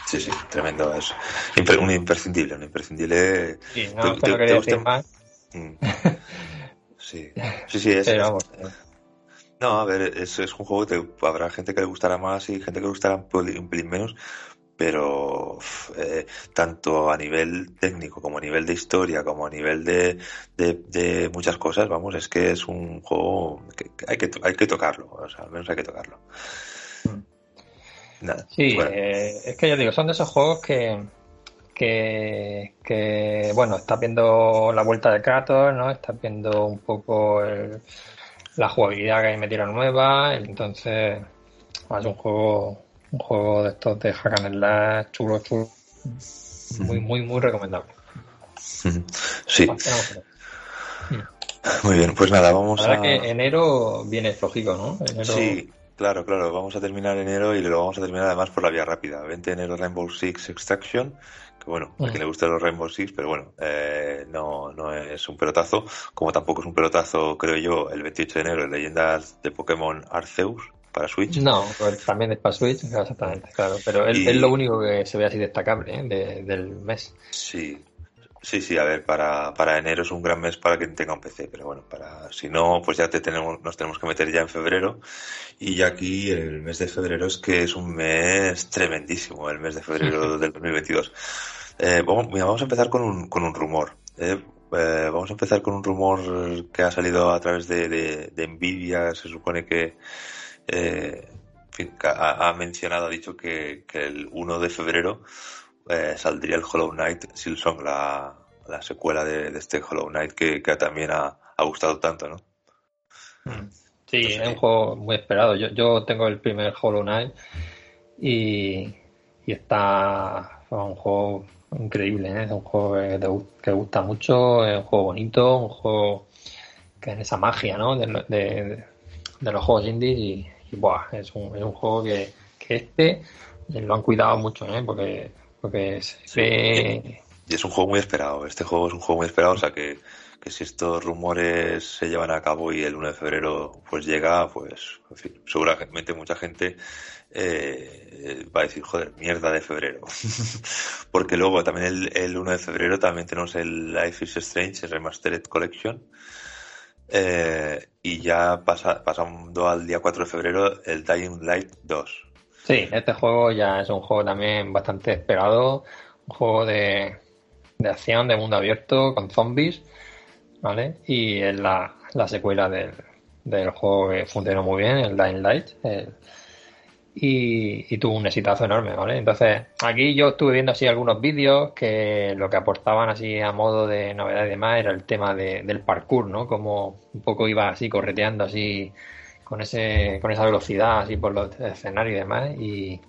Sí, sí, tremendo. Es un imprescindible, un imprescindible. Sí, no, ¿Te, quería decir más. Mm. Sí, sí, sí, es. <laughs> No, a ver, es, es un juego que habrá gente que le gustará más y gente que le gustará un pelín menos, pero eh, tanto a nivel técnico como a nivel de historia como a nivel de, de, muchas cosas vamos es que es un juego que, hay que hay que tocarlo o sea al menos hay que tocarlo. Sí eh, es que yo digo son de esos juegos que que, que bueno estás viendo la vuelta de Kratos no estás viendo un poco la jugabilidad que hay metida nueva entonces es un juego un juego de estos de hack and slash chulo, chulo. Muy, muy, muy recomendable. Sí. Muy bien, pues nada, vamos a... que enero viene flojico, ¿no? Sí, claro, claro. Vamos a terminar enero y lo vamos a terminar además por la vía rápida. 20 de enero Rainbow Six Extraction, que bueno, a quien le gusta los Rainbow Six, pero bueno, eh, no, no es un pelotazo, como tampoco es un pelotazo, creo yo, el 28 de enero, Leyendas de Pokémon Arceus, para Switch. No, pues también es para Switch, exactamente, claro. Pero es, lo único que se ve así destacable ¿eh? del mes. Sí, sí, sí, a ver, para, para enero es un gran mes para quien tenga un PC, pero bueno, para si no, pues ya te tenemos, nos tenemos que meter ya en febrero. Y ya aquí el mes de febrero es que es un mes tremendísimo, el mes de febrero <laughs> del 2022. Eh, vamos, vamos a empezar con un, con un rumor. ¿eh? Eh, vamos a empezar con un rumor que ha salido a través de, de, de Nvidia. Se supone que eh, ha, mencionado, ha dicho que, el 1 de febrero eh, saldría el Hollow Knight Silsong, la, la secuela de, este Hollow Knight que, también ha, gustado tanto, ¿no? Mm. Sí, es un juego muy esperado. Yo, yo tengo el primer Hollow Knight y, y está un juego increíble, ¿eh? es un juego que, gusta mucho, es un juego bonito, un juego que tiene esa magia ¿no? de, de, de los juegos indies y, es, un, es un juego que, que este lo han cuidado mucho, ¿eh? porque, porque Y es un juego muy esperado, este juego es un juego muy esperado, o sea que, que si estos rumores se llevan a cabo y el 1 de febrero pues llega, pues seguramente mucha gente eh, va a decir, joder, mierda de febrero. <laughs> Porque luego también el, el 1 de febrero también tenemos el Life is Strange, el Remastered Collection, eh, y ya pasa, pasando al día 4 de febrero, el Dying Light 2. Sí, este juego ya es un juego también bastante esperado. Un juego de, de acción, de mundo abierto, con zombies. ¿Vale? Y es la, la secuela del, del juego que funcionó muy bien, el Dying Light. El, y, tuvo un exitazo enorme, ¿vale? Entonces, aquí yo estuve viendo así algunos vídeos que lo que aportaban así a modo de novedad y demás era el tema de, del parkour, ¿no? Como un poco iba así correteando así con ese con esa velocidad así por los escenarios y demás y,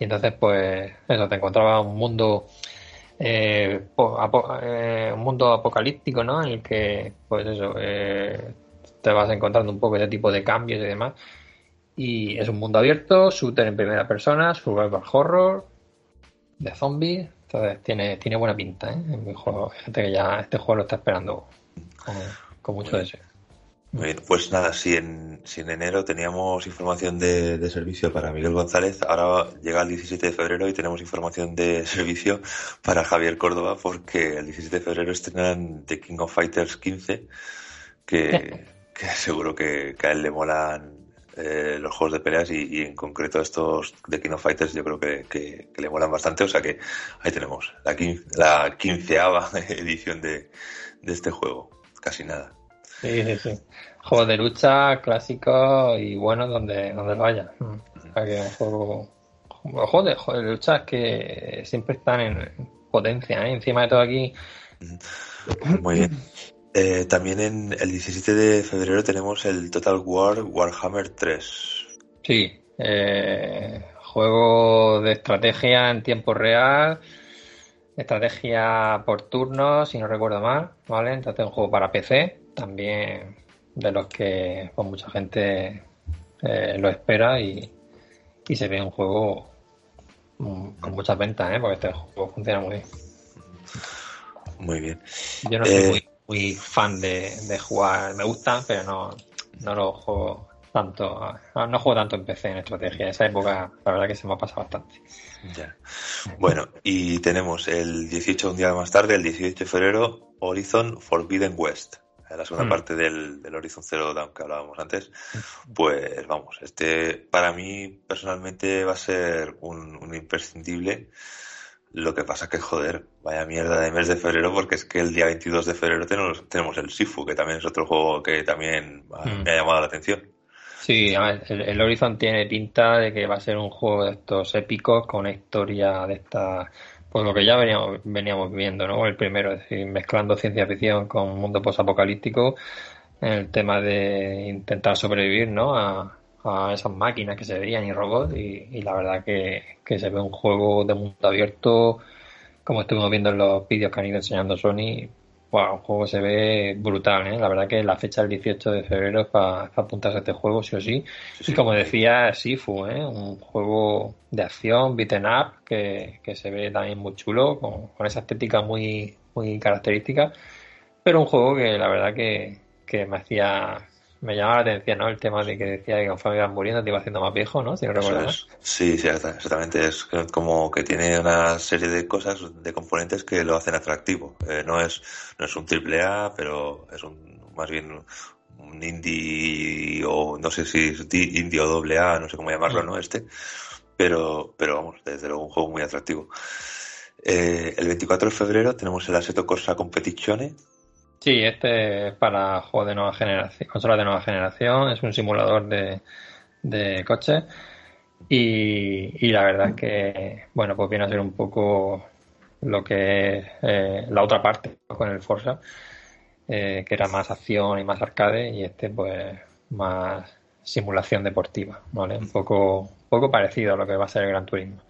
entonces pues eso te encontraba un mundo eh, eh, un mundo apocalíptico, ¿no? En el que pues eso eh, te vas encontrando un poco ese tipo de cambios y demás y es un mundo abierto, shooter en primera persona, survival horror, de zombies. Entonces tiene, tiene buena pinta, ¿eh? gente que ya este juego lo está esperando con, mucho deseo. Muy bien, pues nada, si en, si en enero teníamos información de, de, servicio para Miguel González, ahora llega el 17 de febrero y tenemos información de <laughs> servicio para Javier Córdoba, porque el 17 de febrero estrenan The King of Fighters 15, que, <laughs> que seguro que, que a él le molan eh, los juegos de peleas y, en concreto estos de King of Fighters yo creo que, le molan bastante, o sea que ahí tenemos la, la quinceava <laughs> edición de, este juego, casi nada. Sí, sí, sí. Juego de lucha clásico y bueno donde, donde vaya. Mm. juego... Los juegos de, lucha que siempre están en potencia, ¿eh? encima de todo aquí. Muy bien. Eh, también en el 17 de febrero tenemos el Total War Warhammer 3. Sí, eh, juego de estrategia en tiempo real, estrategia por turnos, si no recuerdo mal, ¿vale? Entonces un juego para PC, también de los que pues, mucha gente eh, lo espera y, se ve un juego mm, con muchas ventas, ¿eh? Porque este juego funciona muy bien. Muy bien. Yo no soy muy muy fan de, de jugar. Me gustan, pero no, no lo juego tanto, no juego tanto en PC en estrategia. Esa época, la verdad que se me ha pasado bastante. Ya. Bueno, y tenemos el 18, un día más tarde, el 18 de febrero, Horizon Forbidden West. La segunda mm. parte del, del, Horizon Zero Dawn que hablábamos antes. Pues vamos, este para mí personalmente va a ser un, un imprescindible. Lo que pasa que, joder, vaya mierda de mes de febrero, porque es que el día 22 de febrero tenemos, tenemos el Sifu, que también es otro juego que también mm. me ha llamado la atención. Sí, el, el, Horizon tiene pinta de que va a ser un juego de estos épicos con una historia de esta, pues lo que ya veníamos, veníamos viendo, ¿no? El primero, es decir, mezclando ciencia ficción con un mundo posapocalíptico, el tema de intentar sobrevivir, ¿no? A, esas máquinas que se veían y robots y, la verdad que, que, se ve un juego de mundo abierto como estuvimos viendo en los vídeos que han ido enseñando Sony Wow, un juego se ve brutal, ¿eh? La verdad que la fecha del 18 de febrero es para, apuntarse a este juego, sí o sí. y como decía Sifu, ¿eh? Un juego de acción, beaten up, que, se ve también muy chulo, con, con, esa estética muy, muy característica. Pero un juego que la verdad que, que me hacía me llamaba la atención, ¿no? El tema de que decía que conforme ibas muriendo te iba haciendo más viejo, ¿no? Si no Sí, sí, exactamente. Es como que tiene una serie de cosas, de componentes que lo hacen atractivo. Eh, no es no es un triple A, pero es un más bien un indie o no sé si es indie o doble A, no sé cómo llamarlo, mm. ¿no? Este. Pero, pero vamos, desde luego un juego muy atractivo. Eh, el 24 de febrero tenemos el Assetto Corsa Competizione, Sí, este es para juegos de nueva generación, consolas de nueva generación, es un simulador de, de coches y, la verdad es que, bueno, pues viene a ser un poco lo que es eh, la otra parte con el Forza, eh, que era más acción y más arcade y este pues más simulación deportiva, ¿vale? Un poco, poco parecido a lo que va a ser el Gran Turismo.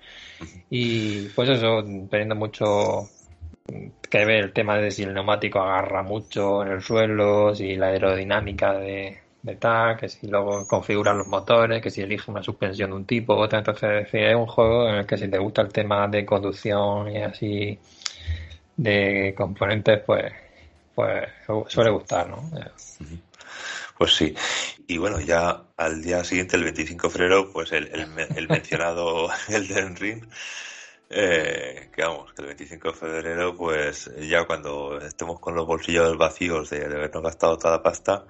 Y pues eso, teniendo mucho que ve el tema de si el neumático agarra mucho en el suelo, si la aerodinámica de, tal, que si luego configuran los motores, que si elige una suspensión de un tipo, otra. Entonces, es un juego en el que si te gusta el tema de conducción y así de componentes, pues, pues suele gustar, ¿no? Pues sí. Y bueno, ya al día siguiente, el 25 de febrero, pues el, el, el mencionado <laughs> Elden Ring eh, que vamos, que el 25 de febrero, pues ya cuando estemos con los bolsillos vacíos de, habernos gastado toda la pasta,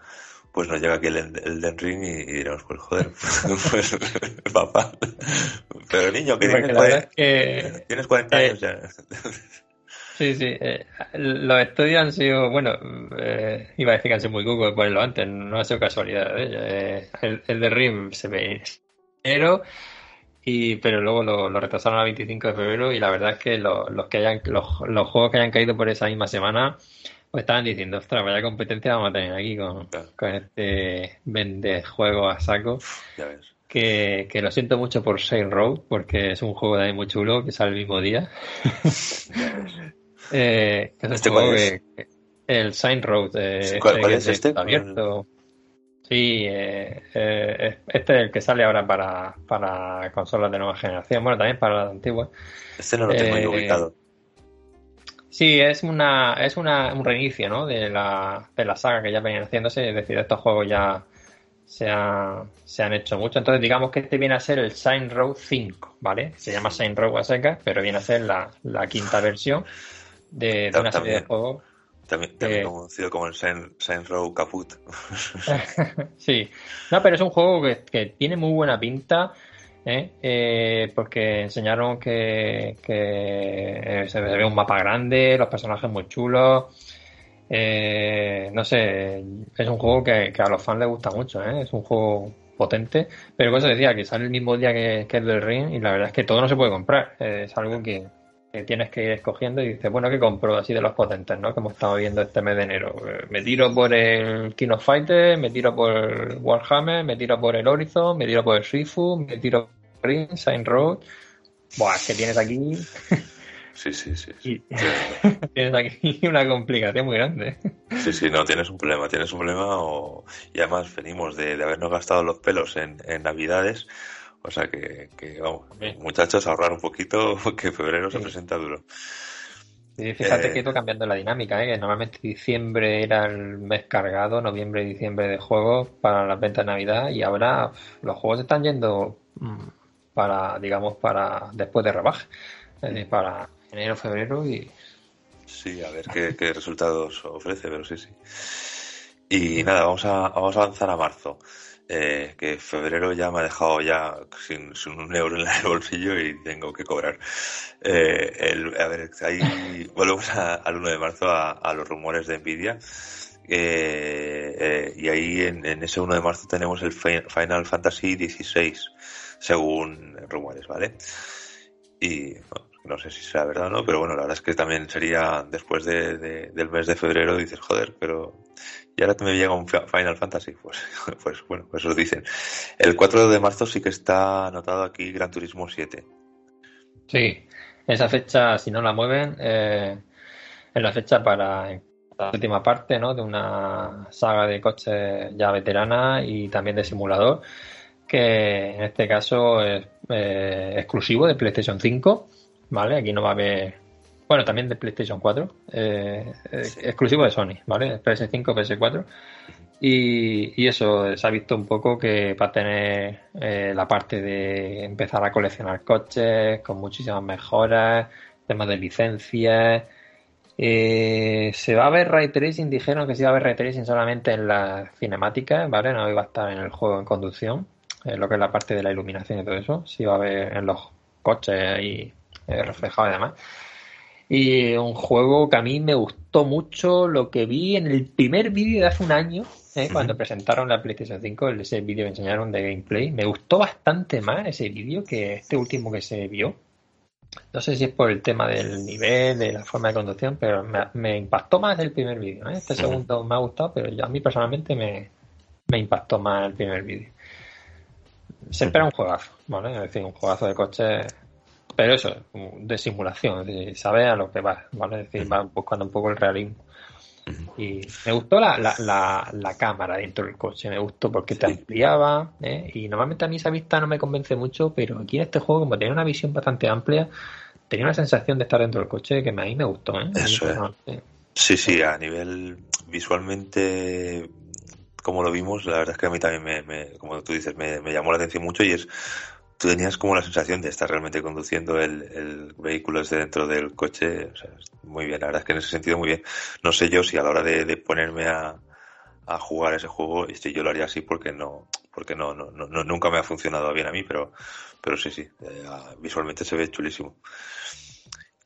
pues nos llega aquí el, el Den Ring y, diremos, pues joder, <laughs> pues <laughs> papá. Pero niño, que tienes, 40, que, tienes 40 años ya. Sí, sí. Eh, los estudios han sido, bueno, eh, iba a decir que han sido muy cucos ponerlo antes, no ha sido casualidad. ¿eh? el, el de Ring se ve pero y, pero luego lo, lo, retrasaron al 25 de febrero y la verdad es que los, que hayan, los, los, juegos que hayan caído por esa misma semana pues estaban diciendo, ostras, vaya competencia vamos a tener aquí con, con este vende juego a saco. Que, que, lo siento mucho por Saint Road, porque es un juego de ahí muy chulo que sale el mismo día. <laughs> eh, es ¿Este juego es? Que, el Saint Road. Eh, ¿Cuál, cuál es este? Abierto. Sí, eh, eh, este es el que sale ahora para, para consolas de nueva generación, bueno, también para las antiguas. Este no lo tengo eh, ubicado. Sí, es una es una, un reinicio ¿no? de, la, de la saga que ya venían haciéndose, es decir, estos juegos ya se, se han hecho mucho. Entonces, digamos que este viene a ser el Sign Row 5, ¿vale? Se llama Sign Row a seca, pero viene a ser la, la quinta versión de, de una serie de juegos también, también conocido como el Saint, Row Caput. <laughs> <laughs> sí, no, pero es un juego que, tiene muy buena pinta. ¿eh? Eh, porque enseñaron que, que eh, se ve un mapa grande, los personajes muy chulos. no sé, es un juego que, a los fans les gusta mucho. Es un juego potente, pero como se decía, que sale el mismo día que, que el del Ring y la verdad es que todo no se puede comprar. es algo que, tienes que ir escogiendo y dices, bueno, ¿qué compro así de los potentes, ¿no? Que hemos estado viendo este mes de enero. Eh, me tiro por el King of Fighters, me tiro por el Warhammer, me tiro por el Horizon, me tiro por el Shifu, me tiro por el Saint Road. Buah, que tienes aquí... <laughs> Sí, sí, sí. <laughs> tienes aquí una complicación muy grande. Sí, sí, no, tienes un problema, tienes un problema o... y además venimos de, de habernos gastado los pelos en, en Navidades o sea que, vamos, muchachos, ahorrar un poquito, <laughs> que febrero se presenta duro. fíjate que ido cambiando la dinámica, ¿eh? que normalmente diciembre era el mes cargado, noviembre y diciembre de juegos para las ventas de Navidad y ahora los juegos están yendo mm, para, digamos, para después de rebaje, para enero, febrero y... Sí, a ver qué, resultados ofrece, pero sí, sí. Y nada, vamos a, vamos a avanzar a marzo. Eh, que febrero ya me ha dejado ya sin, un euro en el <laughs> bolsillo y tengo que cobrar. Eh, a ver, ahí <laughs> volvemos al 1 de marzo a, los rumores de Nvidia. Eh, y ahí en, ese 1 de marzo tenemos el Final Fantasy XVI, según rumores, ¿vale? Y no sé si será verdad o no, pero bueno, la verdad es que también sería después del mes de febrero, dices, joder, pero y ahora me llega un Final Fantasy, pues, <laughs> pues bueno, pues eso dicen. El 4 de marzo sí que está anotado aquí Gran Turismo 7. Sí, esa fecha, si no la mueven, eh, es la fecha para la última parte ¿no? de una saga de coches ya veterana y también de simulador, que en este caso es eh, exclusivo de PlayStation 5. ¿Vale? Aquí no va a haber bueno, también de PlayStation 4, eh, eh, exclusivo de Sony, ¿vale? PS5, PS4. Y, y, eso, se ha visto un poco que va a tener eh, la parte de empezar a coleccionar coches con muchísimas mejoras, temas de licencias. se va a ver ray tracing, dijeron que se iba a ver ray tracing solamente en las cinemáticas, ¿vale? No iba a estar en el juego en conducción, lo que es la parte de la iluminación y todo eso. Se iba a ver en los coches ahí reflejado y demás. Y un juego que a mí me gustó mucho lo que vi en el primer vídeo de hace un año, ¿eh? cuando presentaron la PlayStation 5, ese vídeo que enseñaron de gameplay. Me gustó bastante más ese vídeo que este último que se vio. No sé si es por el tema del nivel, de la forma de conducción, pero me, impactó más el primer vídeo. ¿eh? Este segundo me ha gustado, pero yo, a mí personalmente me, me impactó más el primer vídeo. Se espera un juegazo, ¿vale? Es decir, un juegazo de coche pero eso, de simulación, de saber a lo que va, ¿vale? Es decir, va buscando un poco el realismo. Y me gustó la, la, la, cámara dentro del coche, me gustó porque te ampliaba, ¿eh? y normalmente a mí esa vista no me convence mucho, pero aquí en este juego, como tenía una visión bastante amplia, tenía una sensación de estar dentro del coche que a mí me gustó. ¿eh? Eso es. Sí, sí, a nivel visualmente, como lo vimos, la verdad es que a mí también, me, me como tú dices, me, me llamó la atención mucho y es tú tenías como la sensación de estar realmente conduciendo el, vehículo desde dentro del coche. O sea, muy bien, la verdad es que en ese sentido muy bien. No sé yo si a la hora de, ponerme a, jugar ese juego, este, yo lo haría así porque no, porque no, no, no, nunca me ha funcionado bien a mí, pero, pero sí, sí, eh, visualmente se ve chulísimo.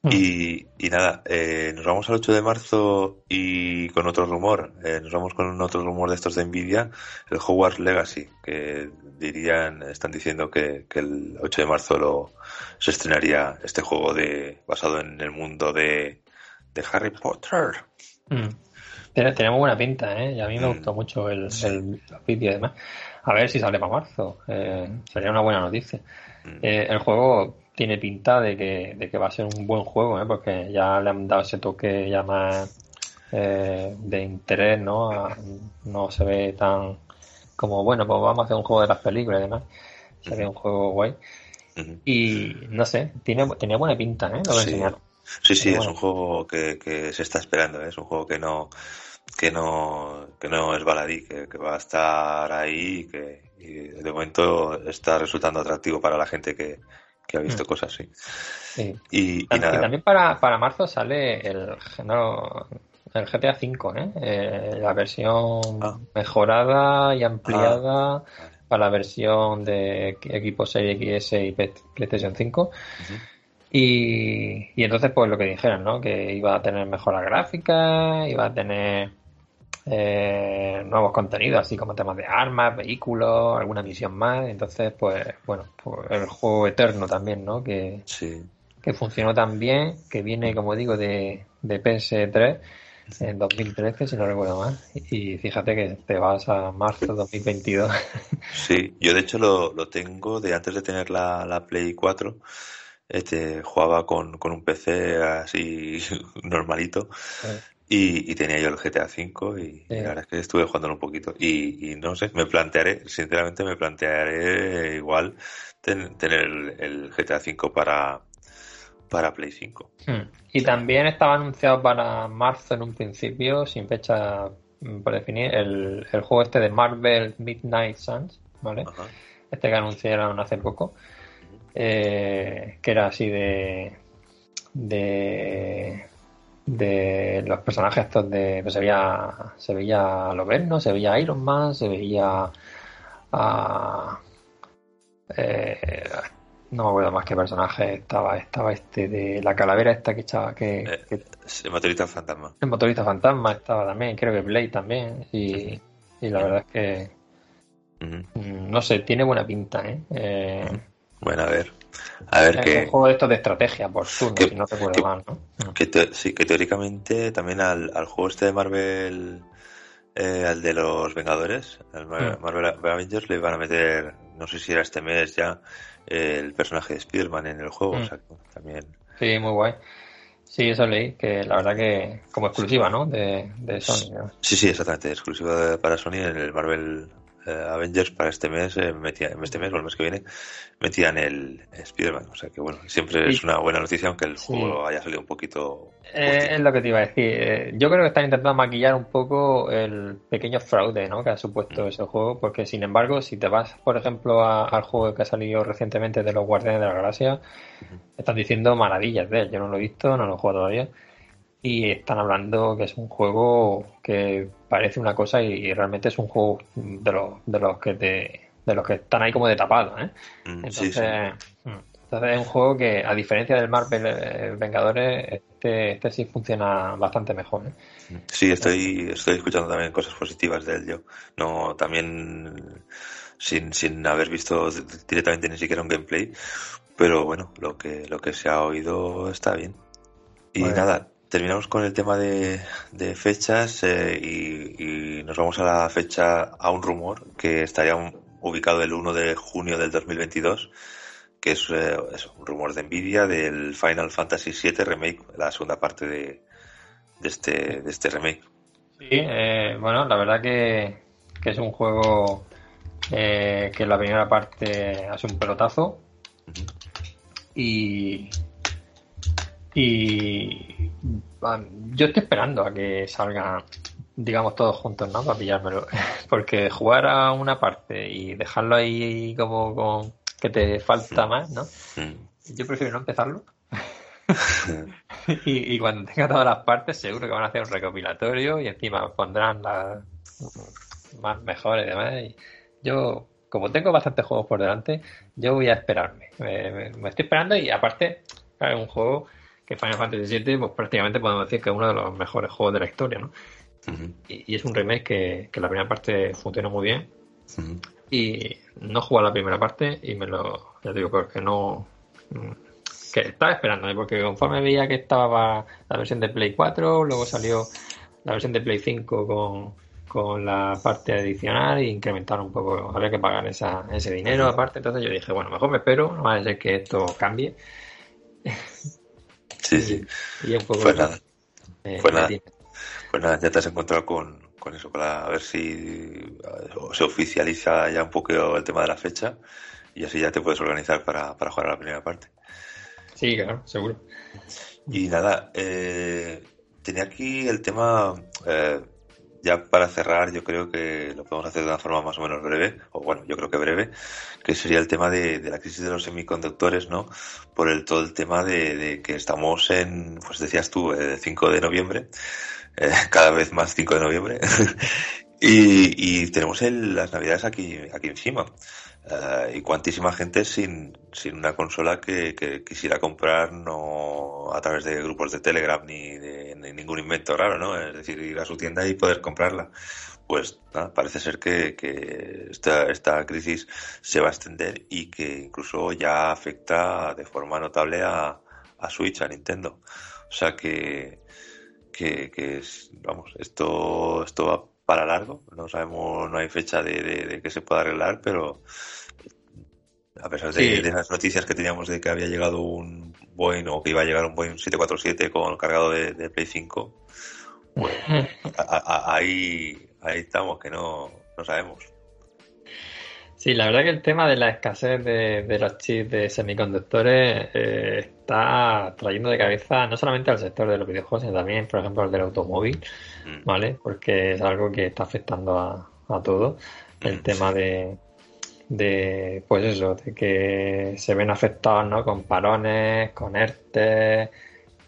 Mm. Y, y, nada, eh, nos vamos al 8 de marzo y con otro rumor, eh, nos vamos con otro rumor de estos de Nvidia, el Hogwarts Legacy, que dirían, están diciendo que, el 8 de marzo lo, se estrenaría este juego de basado en el mundo de, de Harry Potter. Mm. Tenemos buena pinta, ¿eh? Y a mí me mm. gustó mucho el, el, vídeo además. A ver si sale para marzo. Eh, sería una buena noticia. el juego tiene pinta de que, de que va a ser un buen juego, ¿eh? porque ya le han dado ese toque ya más eh, de interés, ¿no? no se ve tan como, bueno, pues vamos a hacer un juego de las películas y demás. Se ve un juego guay. Y no sé, tiene, tenía buena pinta, ¿eh? Lo sí. Sí, sí, es un juego que, que se está esperando, ¿eh? es un juego que no que no que no es baladí, que, va a estar ahí que y de momento está resultando atractivo para la gente que, que ha visto mm. cosas así. Y, también para, para, marzo sale el, el GTA V, ¿eh? ¿eh? la versión ah. mejorada y ampliada ah, para la versión de equipo Serie XS y PlayStation 5. y, y entonces, pues lo que dijeron, ¿no? Que iba a tener mejora gráfica, iba a tener eh, nuevos contenidos, así como temas de armas, vehículos, alguna misión más. Entonces, pues, bueno, pues el juego eterno también, ¿no? Que, que funcionó tan bien, que viene, como digo, de, de PS3 en 2013, si no recuerdo mal. Y fíjate que te vas a marzo de 2022. <laughs> Sí, yo de hecho lo, lo tengo de antes de tener la, la Play 4. Este, jugaba con, con un PC así <laughs> normalito. Eh. Y, tenía yo el GTA V y la verdad es que estuve jugándolo un poquito. Y, no sé, me plantearé, sinceramente me plantearé igual tener el, GTA V para, para Play 5. Hmm. Y también estaba anunciado para marzo en un principio, sin fecha por definir, el, el juego este de Marvel Midnight Suns, ¿vale? Este que anunciaron hace poco, eh, que era así de, de de los personajes estos de pues se veía se veía Loberno, se veía Iron Man, se veía a eh, no me acuerdo más qué personaje estaba estaba este de la calavera esta que echaba que, eh, el motorista fantasma. el motorista fantasma estaba también creo que Blade también y, y la verdad es que no sé tiene buena pinta eh, eh bueno a ver a ver es un juego de estos de estrategia por turno, si no recuerdo mal, ¿no? Que sí, que teóricamente también al, al juego este de Marvel, eh, al de los Vengadores, al mm. Marvel Avengers, le van a meter, no sé si era este mes ya, el personaje de Spider-Man en el juego, mm. o sea, también. Sí, muy guay. Sí, eso leí, que la verdad que como exclusiva, ¿no? De, de Sony. Sí, sí, exactamente, exclusiva para Sony en el Marvel Avengers para este mes, eh, este mes o el mes que viene, metían el Spider-Man. O sea que bueno, siempre es una buena noticia, aunque el juego haya salido un poquito. Eh, es lo que te iba a decir. yo creo que están intentando maquillar un poco el pequeño fraude ¿no? que ha supuesto mm. ese juego, porque sin embargo, si te vas, por ejemplo, al juego que ha salido recientemente de los Guardianes de la Galaxia, están diciendo maravillas de él. Yo no lo he visto, no lo he jugado todavía y están hablando que es un juego que parece una cosa y realmente es un juego de los, de los que te, de los que están ahí como de tapado ¿eh? mm, entonces, mm, entonces es un juego que a diferencia del Marvel eh, Vengadores este, este sí funciona bastante mejor ¿eh? sí estoy estoy escuchando también cosas positivas de él yo no también sin, sin haber visto directamente ni siquiera un gameplay pero bueno lo que lo que se ha oído está bien y nada terminamos con el tema de, fechas eh, y, nos vamos a la fecha, a un rumor que estaría ubicado el 1 de junio del 2022, que es, eh, un rumor de Nvidia del Final Fantasy VII Remake, la segunda parte de, de, este, de este remake. Sí, eh, bueno, la verdad que, que es un juego que la primera parte hace un pelotazo y, y yo estoy esperando a que salgan, digamos, todos juntos, ¿no? Para pillármelo. <laughs> Porque jugar a una parte y dejarlo ahí como con que te falta más, ¿no? Yo prefiero no empezarlo. <laughs> y, cuando tenga todas las partes, seguro que van a hacer un recopilatorio y encima pondrán las más mejores y demás. Y yo, como tengo bastantes juegos por delante, yo voy a esperarme. Me, me estoy esperando y aparte, es un juego que Final Fantasy VII, pues prácticamente podemos decir que es uno de los mejores juegos de la historia, ¿no? y, es un remake que, que, la primera parte funciona muy bien. Y no jugué la primera parte y me lo. Ya digo, porque no. Que estaba esperando, ¿eh? porque conforme veía que estaba la versión de Play 4, luego salió la versión de Play 5 con, con la parte adicional e incrementaron un poco, había que pagar esa, ese dinero aparte, entonces yo dije, bueno, mejor me espero, no va a ser que esto cambie. Sí, sí. Y un poco pues nada. Eh, pues, nada. pues nada, ya te has encontrado con, con eso, para ver si se oficializa ya un poco el tema de la fecha y así ya te puedes organizar para, para jugar a la primera parte. Sí, claro, seguro. Y nada, eh, tenía aquí el tema, eh, ya para cerrar, yo creo que lo podemos hacer de una forma más o menos breve, o bueno, yo creo que breve, que sería el tema de, la crisis de los semiconductores, ¿no? Por el todo el tema de, que estamos en, pues decías tú, el 5 de noviembre, eh, <laughs> cada vez más 5 de noviembre, y, y, tenemos el, las navidades aquí, aquí encima. Uh, y cuantísima gente sin, sin una consola que, que, quisiera comprar no a través de grupos de Telegram ni de ningún invento raro, ¿no? Es decir, ir a su tienda y poder comprarla. Pues nada, parece ser que, que esta, esta crisis se va a extender y que incluso ya afecta de forma notable a, a Switch, a Nintendo. O sea que, que, que vamos, esto, esto va para largo. No sabemos, no hay fecha de, de, que se pueda arreglar, pero a pesar de, las noticias que teníamos de que había llegado un Boeing o que iba a llegar un Boeing 747 con cargado de, Play 5, pues <laughs> ahí, ahí estamos, que no, no sabemos. Sí, la verdad que el tema de la escasez de, los chips de semiconductores eh, está trayendo de cabeza no solamente al sector de los videojuegos, sino también, por ejemplo, al del automóvil, mm. ¿vale? Porque es algo que está afectando a, a todo. El mm, tema de, de, pues eso, de que se ven afectados, ¿no? Con parones, con ERTE,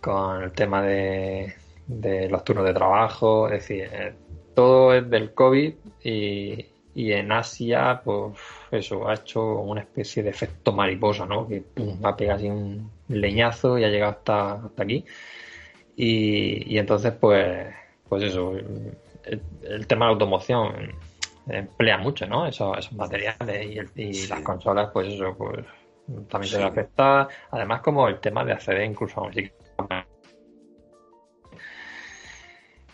con el tema de, de los turnos de trabajo, es decir, eh, todo es del COVID y, y en Asia, pues eso, ha hecho una especie de efecto mariposa, ¿no? Que pum, ha pegado así un leñazo y ha llegado hasta, hasta aquí. Y, y entonces, pues, pues eso, el, tema de la automoción emplea mucho, ¿no? Esos, esos materiales y, y las consolas, pues eso, pues también se ve afectar. Además, como el tema de acceder incluso a música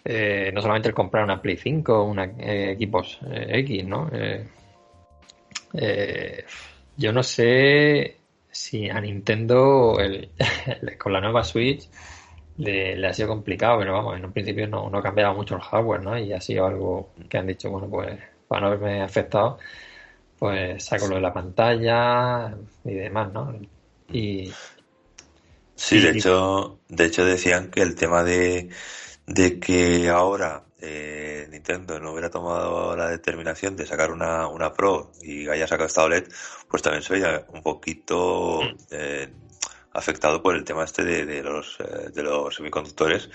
Eh, no solamente el comprar una Play 5 o una eh, equipos eh, X, ¿no? yo no sé si a Nintendo <laughs> con la nueva Switch le, ha sido complicado, pero vamos, en un principio no, no cambiaba mucho el hardware, ¿no? Y ha sido algo que han dicho, bueno, pues para no haberme afectado, pues saco lo de la pantalla y demás, ¿no? Y, sí, de hecho, de hecho decían que el tema de de que ahora eh, Nintendo no hubiera tomado la determinación de sacar una, una Pro y haya sacado esta OLED, pues también se veía un poquito mm. eh, afectado por el tema este de, de los, eh, de los semiconductores.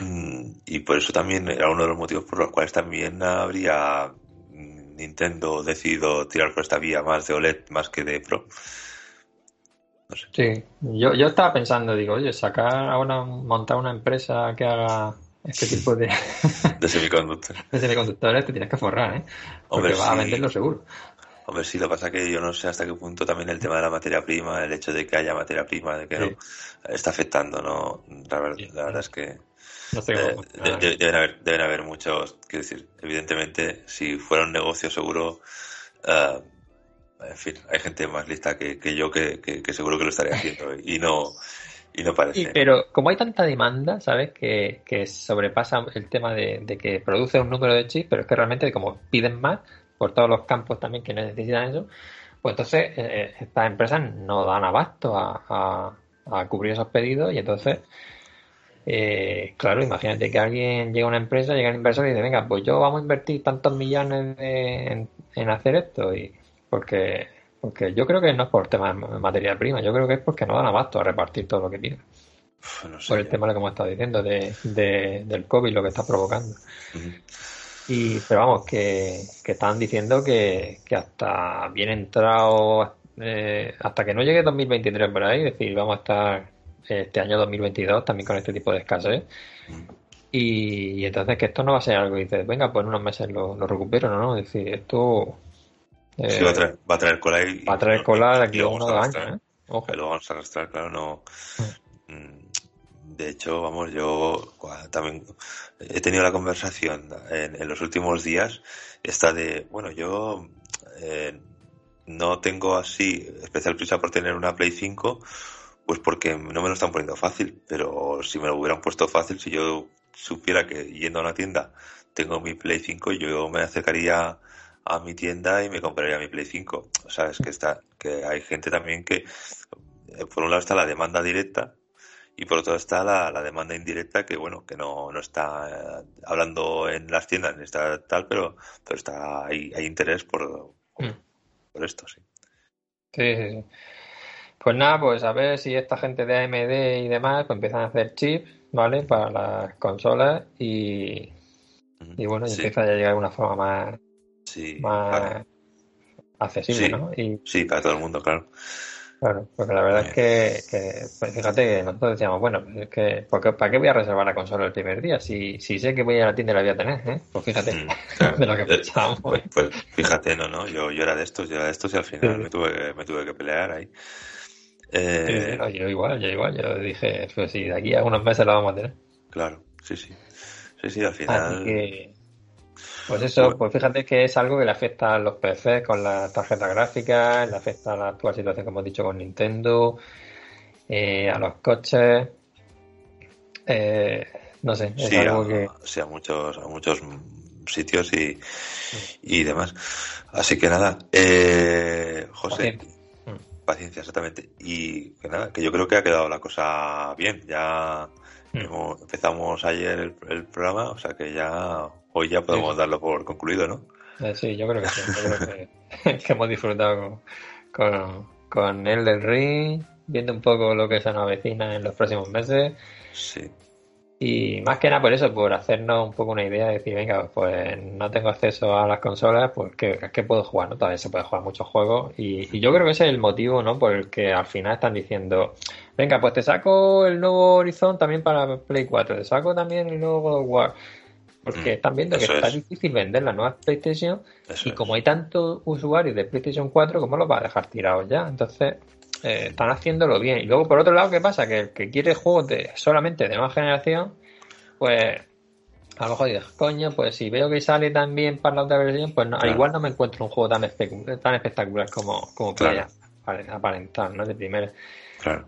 Mm, y por eso también era uno de los motivos por los cuales también habría Nintendo decidido tirar por esta vía más de OLED más que de Pro. Sí, yo, yo estaba pensando, digo, oye, sacar ahora, montar una empresa que haga este tipo de... <laughs> de semiconductores. <laughs> de semiconductores te tienes que forrar, ¿eh? Porque vas a venderlo seguro. Hombre, sí, lo que pasa es que yo no sé hasta qué punto también el tema de la materia prima, el hecho de que haya materia prima, de que no, está afectando, ¿no? La, verdad, es que... No sé eh, deben, haber, deben haber muchos, quiero decir, evidentemente, si fuera un negocio seguro... Uh, en fin, hay gente más lista que, yo que, seguro que lo estaría haciendo y no, y no parece. pero como hay tanta demanda, ¿sabes? Que, sobrepasa el tema de, que produce un número de chips, pero es que realmente como piden más por todos los campos también que necesitan eso, pues entonces eh, estas empresas no dan abasto a, cubrir esos pedidos y entonces, eh, claro, imagínate que alguien llega a una empresa, llega un inversor y dice, venga, pues yo vamos a invertir tantos millones en, en hacer esto y porque, porque yo creo que no es por tema de materia prima, yo creo que es porque no dan abasto a repartir todo lo que piden. por el tema de como estaba diciendo, de, del COVID, lo que está provocando. Y, pero vamos, que, que están diciendo que, que hasta bien entrado, eh, hasta que no llegue 2023 por ahí, es decir, vamos a estar este año 2022 también con este tipo de escasez. Y, entonces que esto no va a ser algo y dices, venga, pues en unos meses lo, lo recupero, ¿no? Es decir, esto sí, va a traer, va a traer cola y, Va a traer cola aquí a uno de años, ¿eh? Lo vamos a arrastrar, claro, no. Mm, de hecho, vamos, yo también he tenido la conversación en, los últimos días, esta de, bueno, yo eh, no tengo así especial prisa por tener una Play 5, pues porque no me lo están poniendo fácil, pero si me lo hubieran puesto fácil, si yo supiera que yendo a una tienda tengo mi Play 5, yo me acercaría a mi tienda y me compraría mi Play 5. O sea, es que está, que hay gente también que, eh, por un lado está la demanda directa y por otro está la, la demanda indirecta que, bueno, que no, no está eh, hablando en las tiendas ni está tal, pero, pero está, hay, hay interés por, mm. por, esto, sí. Sí, sí, sí. Pues nada, pues a ver si esta gente de AMD y demás pues empiezan a hacer chips, ¿vale? Para las consolas y, y bueno, y empieza a llegar de una forma más, sí, más accesible, ¿no? Y, sí, para todo el mundo, claro. Claro, porque la verdad es que, que pues fíjate que nosotros decíamos, bueno, es que, porque, ¿para qué voy a reservar la consola el primer día? Si, si sé que voy a la tienda y la voy a tener, ¿eh? Pues fíjate, mm, <laughs> de lo que pensábamos. Pues, pues, fíjate, no, no, yo, yo era de estos, yo era de estos y al final me, tuve, me tuve que pelear ahí. Eh... yo igual, yo igual, yo dije, pues sí, de aquí a unos meses la vamos a tener. Claro, sí, sí. Sí, sí, al final. Así que, pues eso, pues fíjate que es algo que le afecta a los PCs con las tarjetas gráficas, le afecta a la actual situación, como hemos dicho, con Nintendo, eh, a los coches. Eh, no sé, es algo que. Sí, a muchos, a muchos sitios y, y demás. Así que nada, eh, José, paciencia. exactamente. Y que nada, que yo creo que ha quedado la cosa bien. Ya mm. empezamos ayer el, programa, o sea que ya hoy ya podemos darlo por concluido, ¿no? Eh, sí, yo creo que sí. Yo creo que, <laughs> que hemos disfrutado con, con, con el del ring viendo un poco lo que se nos avecina en los próximos meses. Sí. Y más que nada por eso, por hacernos un poco una idea de decir, venga, pues no tengo acceso a las consolas, pues ¿qué, puedo jugar? ¿no? Todavía se puede jugar muchos juegos. Y, yo creo que ese es el motivo, ¿no? Por el que al final están diciendo, venga, pues te saco el nuevo Horizon también para Play 4, te saco también el nuevo God of War. Porque mm, están viendo que está difícil vender la nueva PlayStation y como hay tantos usuarios de PlayStation 4, ¿cómo los va a dejar tirados ya? Entonces, eh, están haciéndolo bien. Y luego, por otro lado, ¿qué pasa? Que el que quiere juegos de solamente de nueva generación, pues a lo mejor dices, coño, pues si veo que sale también para la otra versión, pues no, igual no me encuentro un juego tan, tan espectacular como, como claro. aparentar, ¿no? De primera.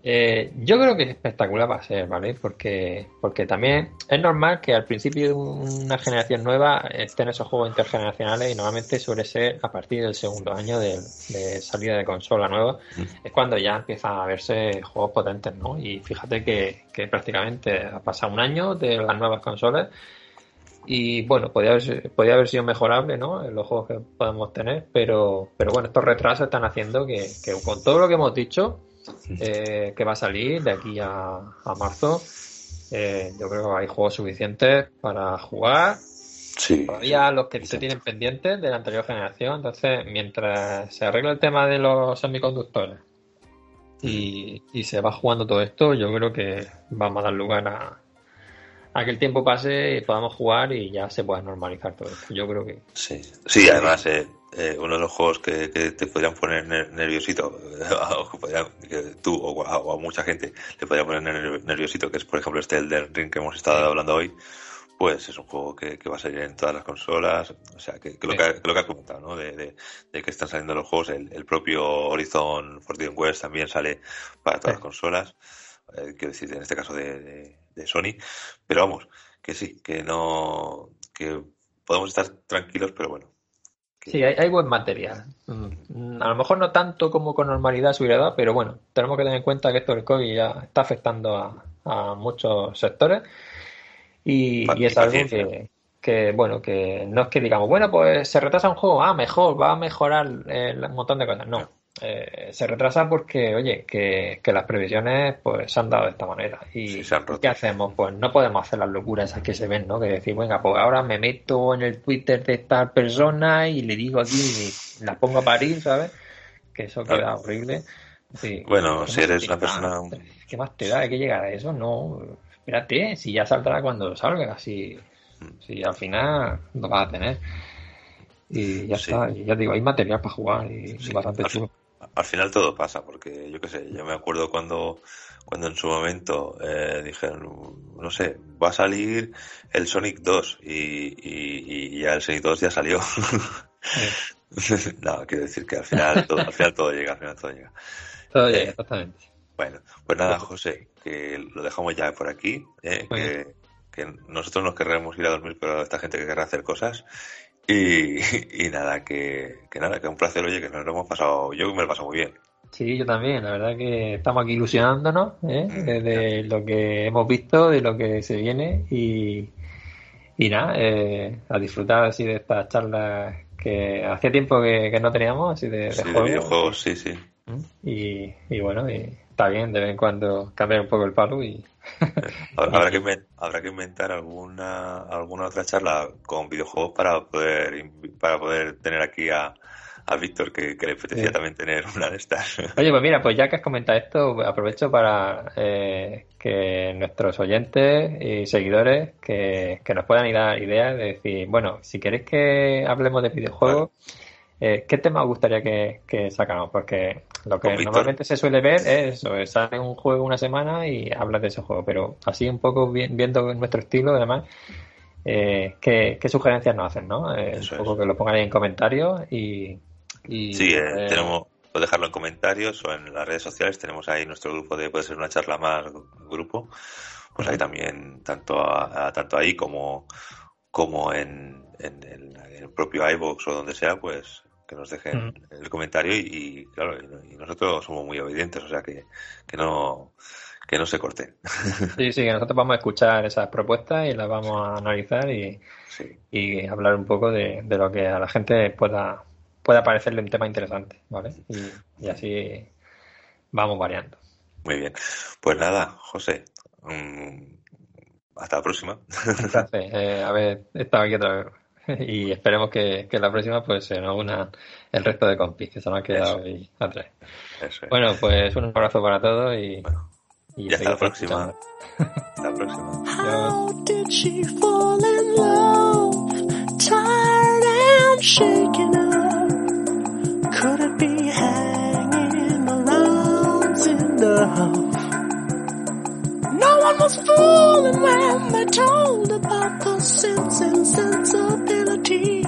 Eh, yo creo que es espectacular va a ser, ¿vale? Porque, porque también es normal que al principio de una generación nueva estén esos juegos intergeneracionales y normalmente suele ser a partir del segundo año de, salida de consola nueva, mm. es cuando ya empiezan a verse juegos potentes, ¿no? Y fíjate que, prácticamente ha pasado un año de las nuevas consolas y bueno, podría haber, podría haber sido mejorable, ¿no? En los juegos que podemos tener, pero, pero bueno, estos retrasos están haciendo que, que con todo lo que hemos dicho, eh, que va a salir de aquí a, marzo. Eh, yo creo que hay juegos suficientes para jugar. Sí. Todavía los que se tienen pendientes de la anterior generación. Entonces, mientras se arregla el tema de los semiconductores y, se va jugando todo esto, yo creo que vamos a dar lugar a, a que el tiempo pase y podamos jugar y ya se pueda normalizar todo esto. Yo creo que. Sí, sí además, eh, eh, uno de los juegos que, te podrían poner nerviosito, <laughs> que tú o a, mucha gente le podría poner nerviosito, que es por ejemplo este Elden Ring que hemos estado hablando hoy, pues es un juego que, va a salir en todas las consolas, o sea, que, lo, que, lo que has comentado, ¿no? De, que están saliendo los juegos, el, propio Horizon Forbidden West también sale para todas las consolas, eh, quiero decir, en este caso de, de Sony, pero vamos, que sí, que no, que podemos estar tranquilos, pero bueno, Sí, hay, buen material. Mm, a lo mejor no tanto como con normalidad su edad, pero bueno, tenemos que tener en cuenta que esto del COVID ya está afectando a, muchos sectores y, es algo que, bueno, que no es que digamos, bueno, pues se retrasa un juego, ah, mejor, va a mejorar un montón de cosas. No, eh, se retrasa porque, oye, que, las previsiones pues se han dado de esta manera. ¿Y qué hacemos? Pues no podemos hacer las locuras esas que se ven, ¿no? Que decir, venga, pues ahora me meto en el Twitter de esta persona y le digo aquí, y la pongo a parir, ¿sabes? Que eso queda horrible. bueno, si eres una persona... ¿Qué más te da? ¿Hay que llegar a eso? No, espérate, si ya saldrá cuando salga, si, mm. si al final lo vas a tener. Y ya está, y ya digo, hay material para jugar y bastante chulo al final todo pasa, porque yo qué sé, yo me acuerdo cuando, cuando en su momento eh, dijeron, no sé, va a salir el Sonic 2 y, y, ya el Sonic 2 ya salió. <laughs> no, quiero decir que al final todo, al final todo llega, al final todo llega. Todo llega, eh, exactamente. Bueno, pues nada, José, que lo dejamos ya por aquí, eh, que, que, nosotros nos querremos ir a dormir, pero esta gente que querrá hacer cosas <laughs> y, nada, que, nada, que un placer, oye, que nos lo hemos pasado, yo me lo he pasado muy bien. Sí, yo también, la verdad que estamos aquí ilusionándonos ¿eh? Mm, de lo que hemos visto, de lo que se viene y, y nada, eh, a disfrutar así de estas charlas que hacía tiempo que, no teníamos, así de, sí, de videojuegos, sí, sí. Y, y bueno, y está bien de vez en cuando cambiar un poco el palo y, <laughs> habrá, que, habrá que inventar alguna alguna otra charla con videojuegos para poder para poder tener aquí a, a Víctor que, le apetecía también tener una de estas. <laughs> Oye, pues mira, pues ya que has comentado esto, aprovecho para eh, que nuestros oyentes y seguidores que, nos puedan dar ideas de decir, bueno, si queréis que hablemos de videojuegos, eh, ¿qué tema gustaría que, que sacáramos? Porque lo que normalmente se suele ver es sale un juego una semana y hablas de ese juego, pero así un poco viendo nuestro estilo, además, eh, ¿qué, ¿qué, sugerencias nos hacen? ¿no? Eh, un poco que lo pongan ahí en comentarios y... sí, eh, eh, tenemos... Puedes dejarlo en comentarios o en las redes sociales. Tenemos ahí nuestro grupo de Puede ser una charla más grupo. Pues ahí también, tanto, a, a, tanto ahí como, como en, en, en, el propio iBox o donde sea, pues que nos dejen el comentario y, claro, y, nosotros somos muy obedientes, o sea que, que no que no se corten. <laughs> Sí, sí, que nosotros vamos a escuchar esas propuestas y las vamos a analizar y, y, hablar un poco de, de, lo que a la gente pueda, pueda parecerle un tema interesante, ¿vale? Y, así vamos variando. Muy bien. Pues nada, José, mm, hasta la próxima. Gracias. Eh, haber estado aquí otra vez. <laughs> y esperemos que, que, la próxima pues se nos unan el resto de compis que se nos han quedado ahí atrás. Bueno, pues un abrazo para todos y, hasta la próxima. hasta la próxima. almost fooling when they told about the sense and sensibility.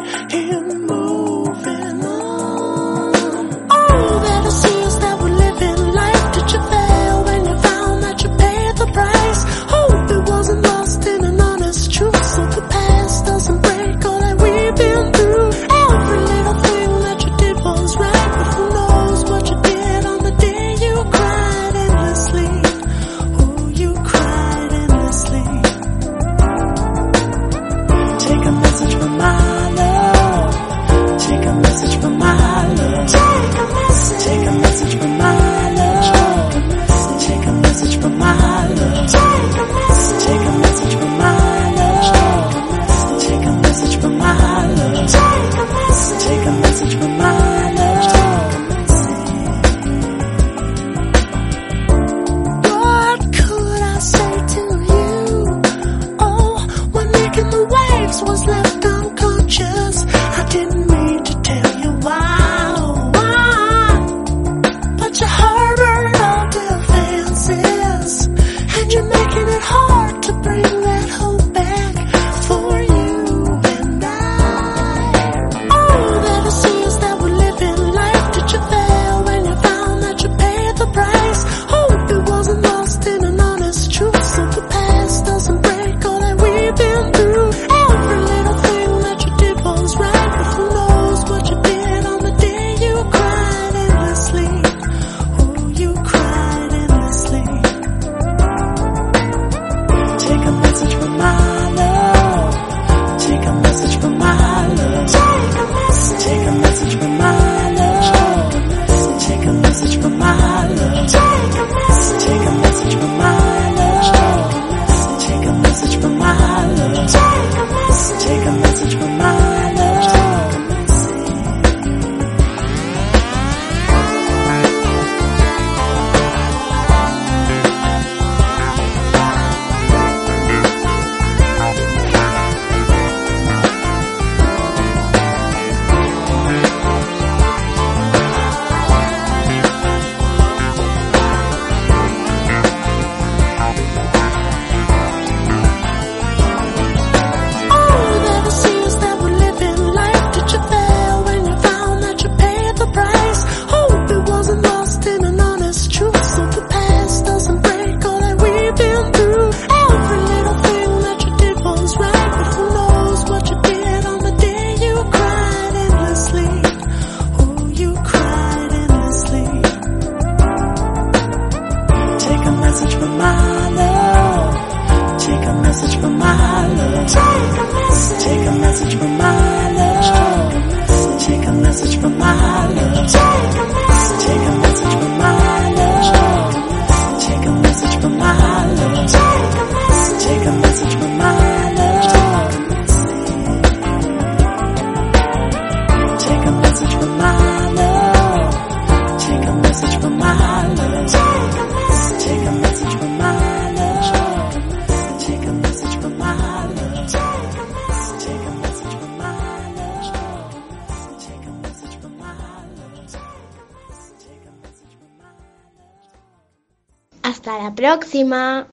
próxima.